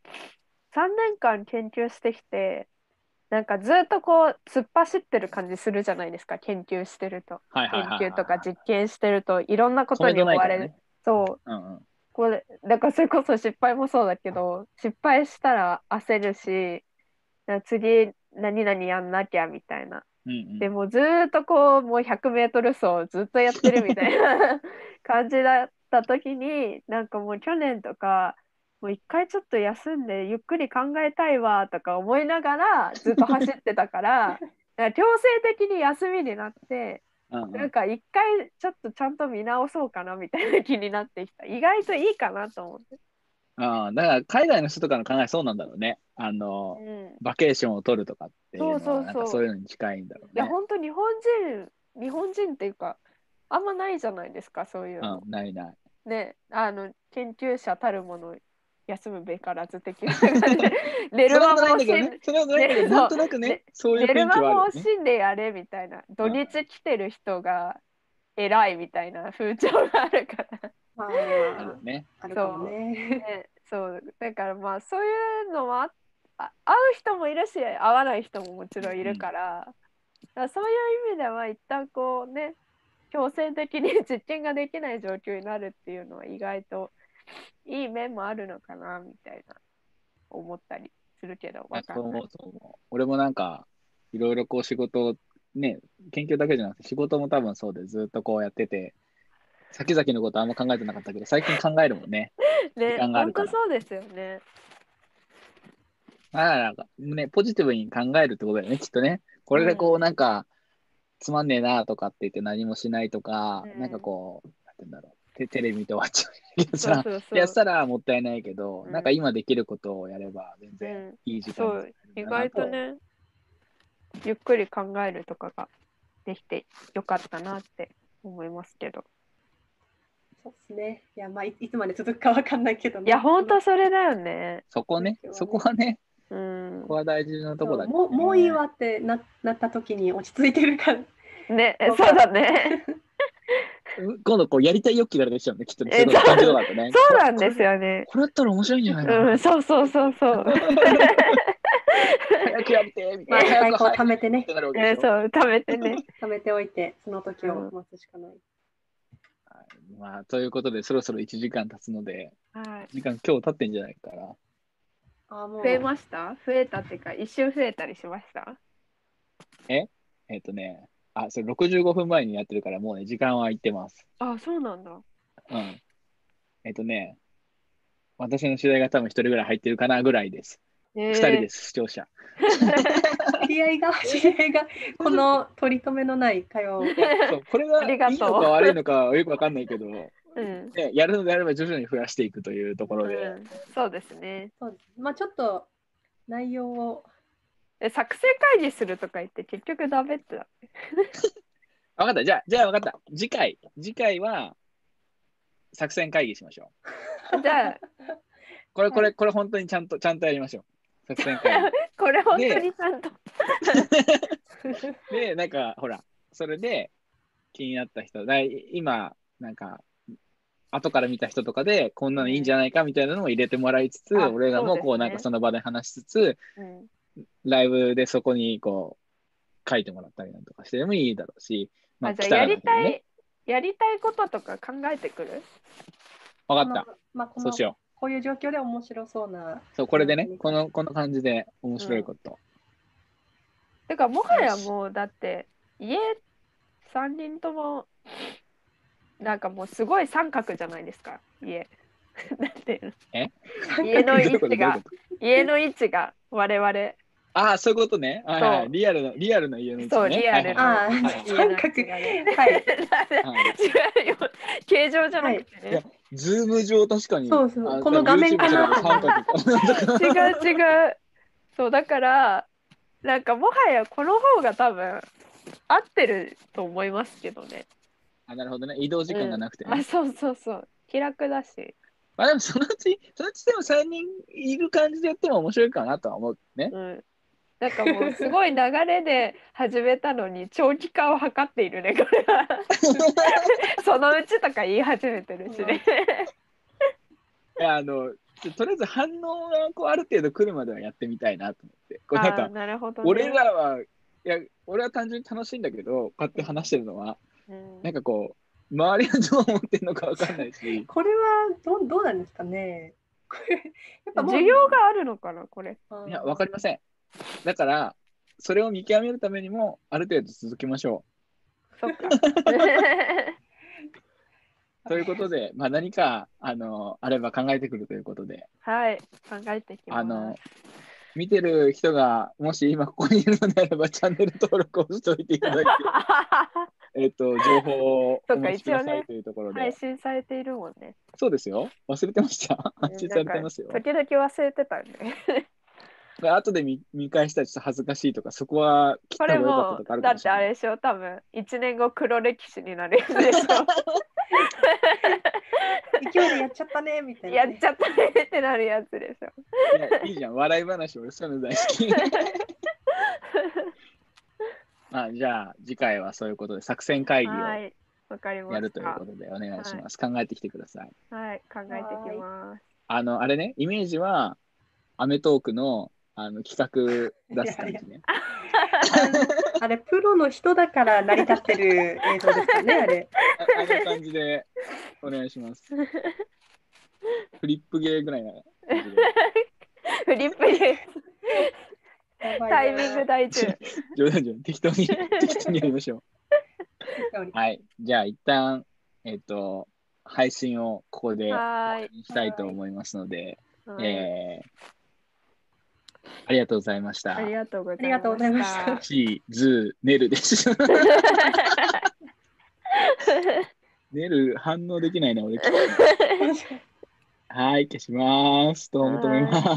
3年間研究してきて、なんかずっとこう、突っ走ってる感じするじゃないですか、研究してると。はいはいはいはい。研究とか実験してるといろんなことに追われる。そう。うんうん。これ、だからそれこそ失敗もそうだけど、失敗したら焦るし、次何々やんなきゃみたいな。うんうん、でもずーっとこう、もう100メートル走ずっとやってるみたいな 感じだった時に、なんかもう去年とか、もう一回ちょっと休んでゆっくり考えたいわとか思いながらずっと走ってたから、だから強制的に休みになって、うんうんなんか一回ちょっとちゃんと見直そうかなみたいな気になってきた。意外といいかなと思って。ああ、だから海外の人とかの考えそうなんだろうね。あの、うん、バケーションを取るとかっていうのは、そうそうそうなんかそういうのに近いんだろういやね。本当日本人日本人っていうかあんまないじゃないですかそういうの。うん、ないない。ねあの研究者たるもの休むべからず的な感じ。で 寝る間も惜しんでそれはないんだけどね。それはなそういうやれみたいな。土日来てる人が偉いみたいな風潮があるから。まああるよね。そう。だからまあそういうのはあ会う人もいるし会わない人ももちろんいるから,、だからそういう意味では一旦こうね強制的に実験ができない状況になるっていうのは意外といい面もあるのかなみたいな思ったりするけどわかんない俺もなんか、いろいろこう仕事、ね、研究だけじゃなくて仕事も多分そうでずっとこうやってて、先々のことあんま考えてなかったけど、最近考えるもんね。ね本当そうですよね。だからなんか、ね、ポジティブに考えるってことだよね、きっとね。これでこう、なんか、つまんねえなとかって言って何もしないとか、うんなんかこう、なんて言うんだろう、テ テレビ見て終わっちゃうけどさ、そうそうそうやったらもったいないけど、うんなんか今できることをやれば全う然んいい時間そう意外とねゆっくり考えるとかができてよかったなって思いますけど。そうですね。いや、まあ、いいつまで続くかわかんないけど、ね、いや、ほんとそれだよね。そこねそこはね、うんここ。は大事なとこだけどねもうもういいわってななった時に落ち着いてるから。ね、そうそうだね。今度こうやりたい欲求が出てきちゃうね、きっとね。え そうなんですよね。これだったら面白いんじゃないかな。うん、そうそうそうそう。早くやりてーみまあ、たいな。最高早く貯めてね。えそう、食べてね。貯めておいて、その時をうん待つしかない。まあ、ということで、そろそろ1時間経つので、はい。時間今日経ってんじゃないかな。あーもう増えました？増えたっていうか、一瞬増えたりしました？え？っ、とね、あ、それ65分前にやってるから、もうね、時間は空いてます。あ、そうなんだ。うん。えっ、とね、私の取材が多分1人ぐらい入ってるかなぐらいです。え2人です、視聴者。知り合いが、知り合いが、この取り留めのない会話を。そうこれがいういのか悪いのかはよくわかんないけど、ね、うん。やるのであれば徐々に増やしていくというところで、うん、そうですね。そう。まあ、ちょっと内容を。え作成会議するとか言って結局ダメってだ わかった。じゃあ、じゃあわかった。次回、次回は作戦会議しましょう。じゃあ、これ、これ、これ本当にちゃんと、ちゃんとやりましょう。作戦会議。これ本当にちゃんと。で、なんか、ほら、それで気になった人、だい今、なんか、後から見た人とかで、こんなのいいんじゃないかみたいなのも入れてもらいつつ、あ俺らもこう、そうですねなんかその場で話しつつ、うんライブでそこにこう、書いてもらったりなんとかしてもいいだろうし、あじゃあやりたい、ねやりたいこととか考えてくる？わかった。まあ、このそうしよこういう状況で面白そうな。う。そう、これでねう、んこの、この感じで面白いこと。てかもはやもうだって家3人ともなんかもうすごい三角じゃないですか家。なんていうの？家の位置が家の位置が我々ああ、そういうことね。はいはい。リアルな、リアルな家のね。そうリアルなああ、はいはい。家の位三角。置がねはい。はい。違うよ。形状じゃなくてい。やね、ズーム上確かに。そうそう。あこの画面かな 違う違う。そうだからなんかもはやこの方が多分合ってると思いますけどね。あなるほどね。移動時間がなくてね、あそうそうそう。気楽だし。まあでもそのうち、そのうちでも3人いる感じでやっても面白いかなとは思うね。うんなんかもうすごい流れで始めたのに長期化を図っているねこれは。そのうちとか言い始めてるしね。いや、あの、ととりあえず反応がこうある程度来るまではやってみたいなと思って。これなんか、なるほど、ね、俺らは、いや、俺は単純に楽しいんだけど、こうやって話してるのは、うん。なんかこう、周りがどう思ってるのかわかんないし、これはどうどうなんですかね。これやっぱ需要があるのかなこれ。いや、わかりません。だから、それを見極めるためにも、ある程度続けましょそっかう。ということで、まあ、何か、あの、あれば考えてくるということで、はい考えていきますあの、見てる人が、もし今ここにいるのであれば、チャンネル登録をしておいていただいて、えっと、情報をおそっか待ちくださいというところで、配信されているもんねそうですよ。忘れてました。配信されてますよ。時々忘れてたんで後で見見返したらちょっと恥ずかしいとか、そこは切った方が良かったもとかあるだってかもしれない。あれでしょ多分1年後黒歴史になるやつでし勢いでやっちゃったねみたょいなね、やっちゃったねってなるやつでしょいやいいじゃん、笑い話、俺そういうの大好き。まあ、じゃあ、次回はそういうことで、作戦会議をやはいわかりましたるということで、お願いします。考えてきてください。はい考えてきますあの、あれね、イメージは、アメトークのあの企画出す感じね。あれ、プロの人だから成り立ってる映像ですかね、あれ。ああの感じでお願いします。フリップゲーぐらいな感じで。フリップでやばいなタイミング大事冗談冗談、適当に、適当にやりましょう。はい。じゃあ、一旦、えっ、と、配信をここでしたいと思いますので、はいえーありがとうございましたあ。りがとうございまししたた。チーズネルです。ネル反応できないな、俺。はい、消します。どうも止めます。